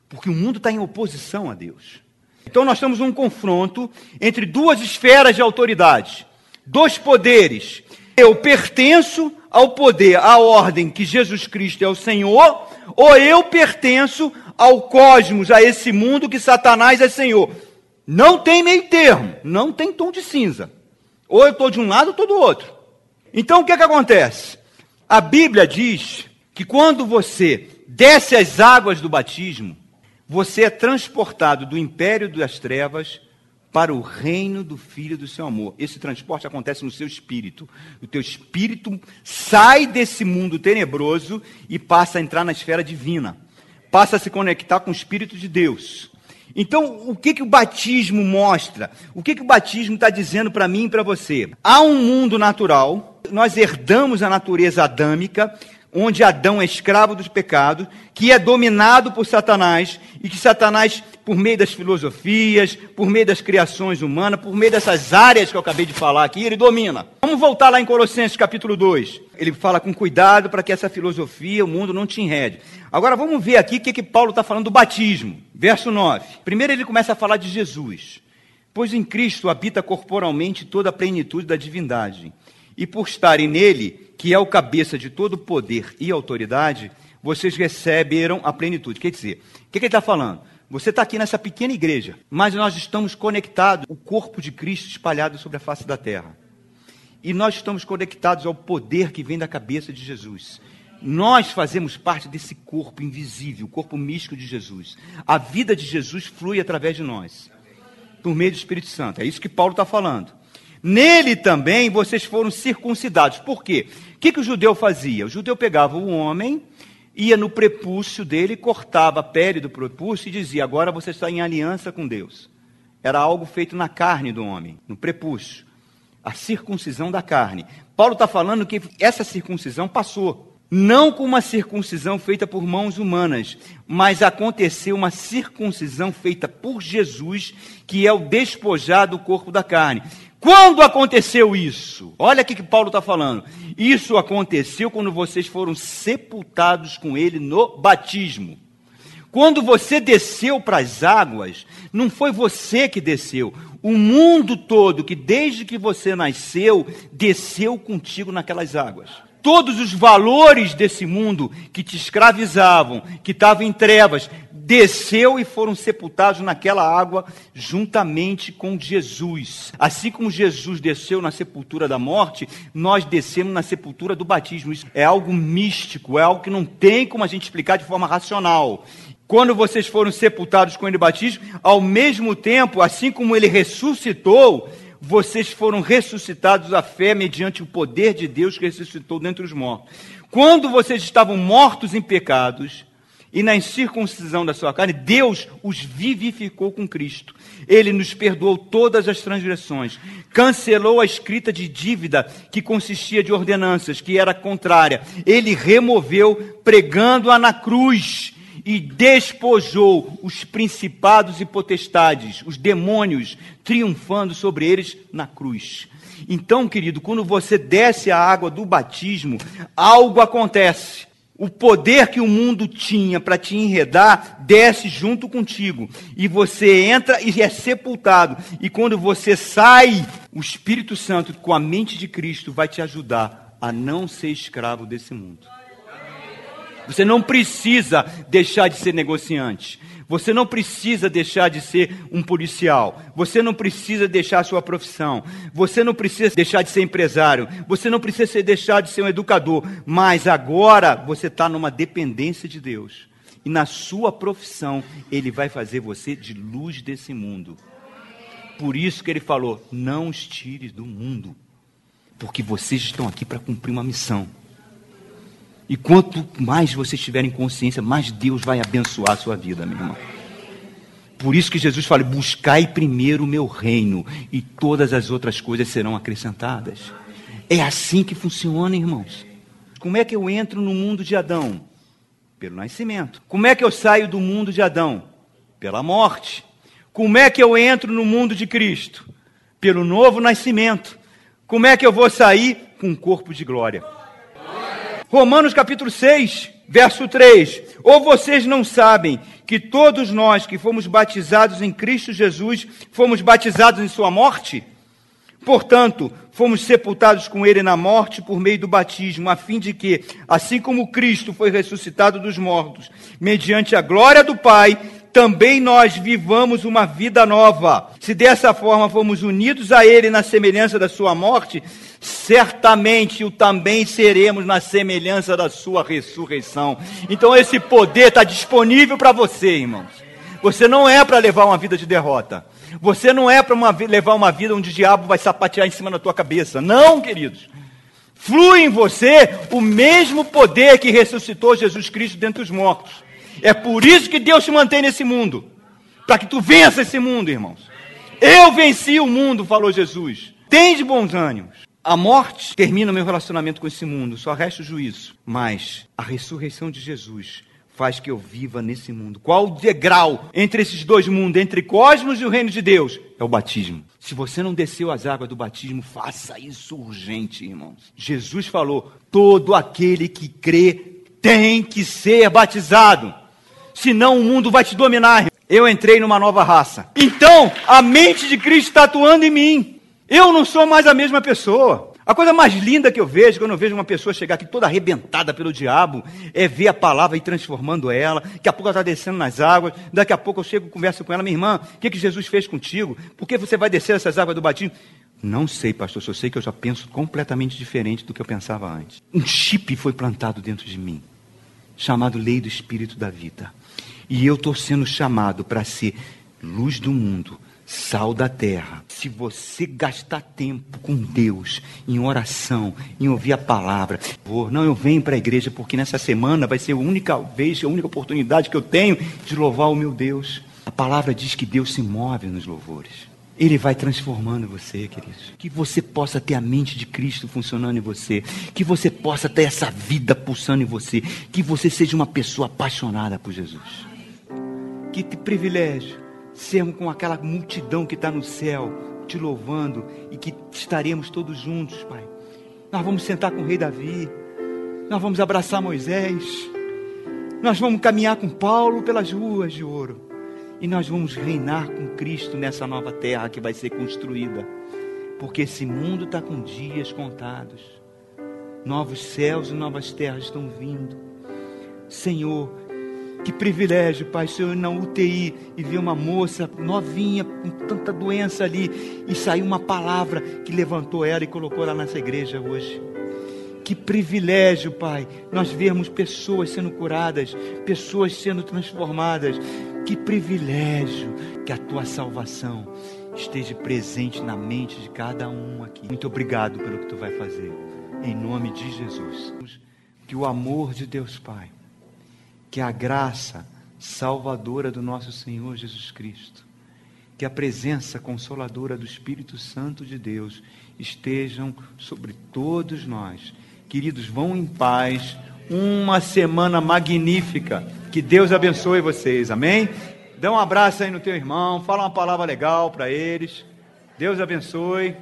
Porque o mundo está em oposição a Deus. Então nós temos um confronto entre duas esferas de autoridade, dois poderes. Eu pertenço ao poder, à ordem que Jesus Cristo é o Senhor, ou eu pertenço ao cosmos, a esse mundo que Satanás é Senhor. Não tem meio termo, não tem tom de cinza. Ou eu estou de um lado ou estou do outro. Então o que, é que acontece? A Bíblia diz que quando você desce as águas do batismo, você é transportado do império das trevas para o reino do Filho do seu amor. Esse transporte acontece no seu espírito. O teu espírito sai desse mundo tenebroso e passa a entrar na esfera divina. Passa a se conectar com o Espírito de Deus. Então, o que, que o batismo mostra? O que, que o batismo está dizendo para mim e para você? Há um mundo natural, nós herdamos a natureza adâmica, onde Adão é escravo dos pecados, que é dominado por Satanás, e que Satanás, por meio das filosofias, por meio das criações humanas, por meio dessas áreas que eu acabei de falar aqui, ele domina. Vamos voltar lá em Colossenses capítulo 2. Ele fala com cuidado para que essa filosofia, o mundo não te enrede. Agora vamos ver aqui o que, que Paulo está falando do batismo. Verso 9. Primeiro ele começa a falar de Jesus. Pois em Cristo habita corporalmente toda a plenitude da divindade. E por estarem nele, que é o cabeça de todo poder e autoridade, vocês receberam a plenitude. Quer dizer, o que, que ele está falando? Você está aqui nessa pequena igreja, mas nós estamos conectados, o corpo de Cristo espalhado sobre a face da terra. E nós estamos conectados ao poder que vem da cabeça de Jesus. Nós fazemos parte desse corpo invisível, o corpo místico de Jesus. A vida de Jesus flui através de nós, por meio do Espírito Santo. É isso que Paulo está falando. Nele também vocês foram circuncidados. Por quê? O que, que o judeu fazia? O judeu pegava o homem, ia no prepúcio dele, cortava a pele do prepúcio e dizia: Agora você está em aliança com Deus. Era algo feito na carne do homem, no prepúcio. A circuncisão da carne. Paulo está falando que essa circuncisão passou. Não com uma circuncisão feita por mãos humanas, mas aconteceu uma circuncisão feita por Jesus, que é o despojar do corpo da carne. Quando aconteceu isso? Olha o que Paulo está falando. Isso aconteceu quando vocês foram sepultados com ele no batismo. Quando você desceu para as águas, não foi você que desceu. O mundo todo, que desde que você nasceu, desceu contigo naquelas águas todos os valores desse mundo que te escravizavam, que estavam em trevas, desceu e foram sepultados naquela água juntamente com Jesus. Assim como Jesus desceu na sepultura da morte, nós descemos na sepultura do batismo. Isso é algo místico, é algo que não tem como a gente explicar de forma racional. Quando vocês foram sepultados com ele batismo, ao mesmo tempo, assim como ele ressuscitou, vocês foram ressuscitados à fé mediante o poder de Deus que ressuscitou dentre os mortos. Quando vocês estavam mortos em pecados e na incircuncisão da sua carne, Deus os vivificou com Cristo. Ele nos perdoou todas as transgressões, cancelou a escrita de dívida que consistia de ordenanças, que era contrária. Ele removeu, pregando-a na cruz e despojou os principados e potestades, os demônios, triunfando sobre eles na cruz. Então, querido, quando você desce a água do batismo, algo acontece. O poder que o mundo tinha para te enredar desce junto contigo. E você entra e é sepultado. E quando você sai, o Espírito Santo, com a mente de Cristo, vai te ajudar a não ser escravo desse mundo. Você não precisa deixar de ser negociante. Você não precisa deixar de ser um policial. Você não precisa deixar sua profissão. Você não precisa deixar de ser empresário. Você não precisa deixar de ser um educador. Mas agora você está numa dependência de Deus. E na sua profissão, Ele vai fazer você de luz desse mundo. Por isso que Ele falou: não os tire do mundo. Porque vocês estão aqui para cumprir uma missão. E quanto mais vocês tiverem consciência, mais Deus vai abençoar a sua vida, meu irmão. Por isso que Jesus fala: buscai primeiro o meu reino, e todas as outras coisas serão acrescentadas. É assim que funciona, irmãos. Como é que eu entro no mundo de Adão? Pelo nascimento. Como é que eu saio do mundo de Adão? Pela morte. Como é que eu entro no mundo de Cristo? Pelo novo nascimento. Como é que eu vou sair? Com um corpo de glória. Romanos capítulo 6, verso 3. Ou vocês não sabem que todos nós que fomos batizados em Cristo Jesus fomos batizados em Sua morte? Portanto, fomos sepultados com Ele na morte por meio do batismo, a fim de que, assim como Cristo foi ressuscitado dos mortos, mediante a glória do Pai, também nós vivamos uma vida nova. Se dessa forma fomos unidos a Ele na semelhança da Sua morte, certamente o também seremos na semelhança da Sua ressurreição. Então esse poder está disponível para você, irmãos. Você não é para levar uma vida de derrota. Você não é para levar uma vida onde o diabo vai sapatear em cima da tua cabeça. Não, queridos. Flui em você o mesmo poder que ressuscitou Jesus Cristo dentre os mortos. É por isso que Deus te mantém nesse mundo. Para que tu vença esse mundo, irmãos. Eu venci o mundo, falou Jesus. Tem de bons ânimos. A morte termina o meu relacionamento com esse mundo, só resta o juízo. Mas a ressurreição de Jesus faz que eu viva nesse mundo. Qual o degrau entre esses dois mundos, entre cosmos e o reino de Deus? É o batismo. Se você não desceu as águas do batismo, faça isso urgente, irmãos. Jesus falou: todo aquele que crê tem que ser batizado. Senão o mundo vai te dominar. Eu entrei numa nova raça. Então, a mente de Cristo está atuando em mim. Eu não sou mais a mesma pessoa. A coisa mais linda que eu vejo, quando eu vejo uma pessoa chegar aqui toda arrebentada pelo diabo, é ver a palavra e transformando ela. Daqui a pouco ela está descendo nas águas. Daqui a pouco eu chego e converso com ela, minha irmã, o que, que Jesus fez contigo? Por que você vai descer essas águas do batismo? Não sei, pastor, só sei que eu já penso completamente diferente do que eu pensava antes. Um chip foi plantado dentro de mim, chamado Lei do Espírito da Vida. E eu estou sendo chamado para ser luz do mundo, sal da terra. Se você gastar tempo com Deus, em oração, em ouvir a palavra, não, eu venho para a igreja porque nessa semana vai ser a única vez, a única oportunidade que eu tenho de louvar o meu Deus. A palavra diz que Deus se move nos louvores. Ele vai transformando você, queridos. Que você possa ter a mente de Cristo funcionando em você. Que você possa ter essa vida pulsando em você. Que você seja uma pessoa apaixonada por Jesus. Que privilégio sermos com aquela multidão que está no céu, te louvando e que estaremos todos juntos, Pai. Nós vamos sentar com o rei Davi, nós vamos abraçar Moisés, nós vamos caminhar com Paulo pelas ruas de ouro. E nós vamos reinar com Cristo nessa nova terra que vai ser construída, porque esse mundo está com dias contados, novos céus e novas terras estão vindo. Senhor, que privilégio, Pai, Senhor, ir na UTI e ver uma moça novinha, com tanta doença ali, e saiu uma palavra que levantou ela e colocou ela nessa igreja hoje. Que privilégio, Pai, nós vermos pessoas sendo curadas, pessoas sendo transformadas. Que privilégio que a tua salvação esteja presente na mente de cada um aqui. Muito obrigado pelo que tu vai fazer. Em nome de Jesus. Que o amor de Deus Pai que a graça salvadora do nosso Senhor Jesus Cristo, que a presença consoladora do Espírito Santo de Deus estejam sobre todos nós. Queridos, vão em paz. Uma semana magnífica. Que Deus abençoe vocês. Amém? Dá um abraço aí no teu irmão, fala uma palavra legal para eles. Deus abençoe.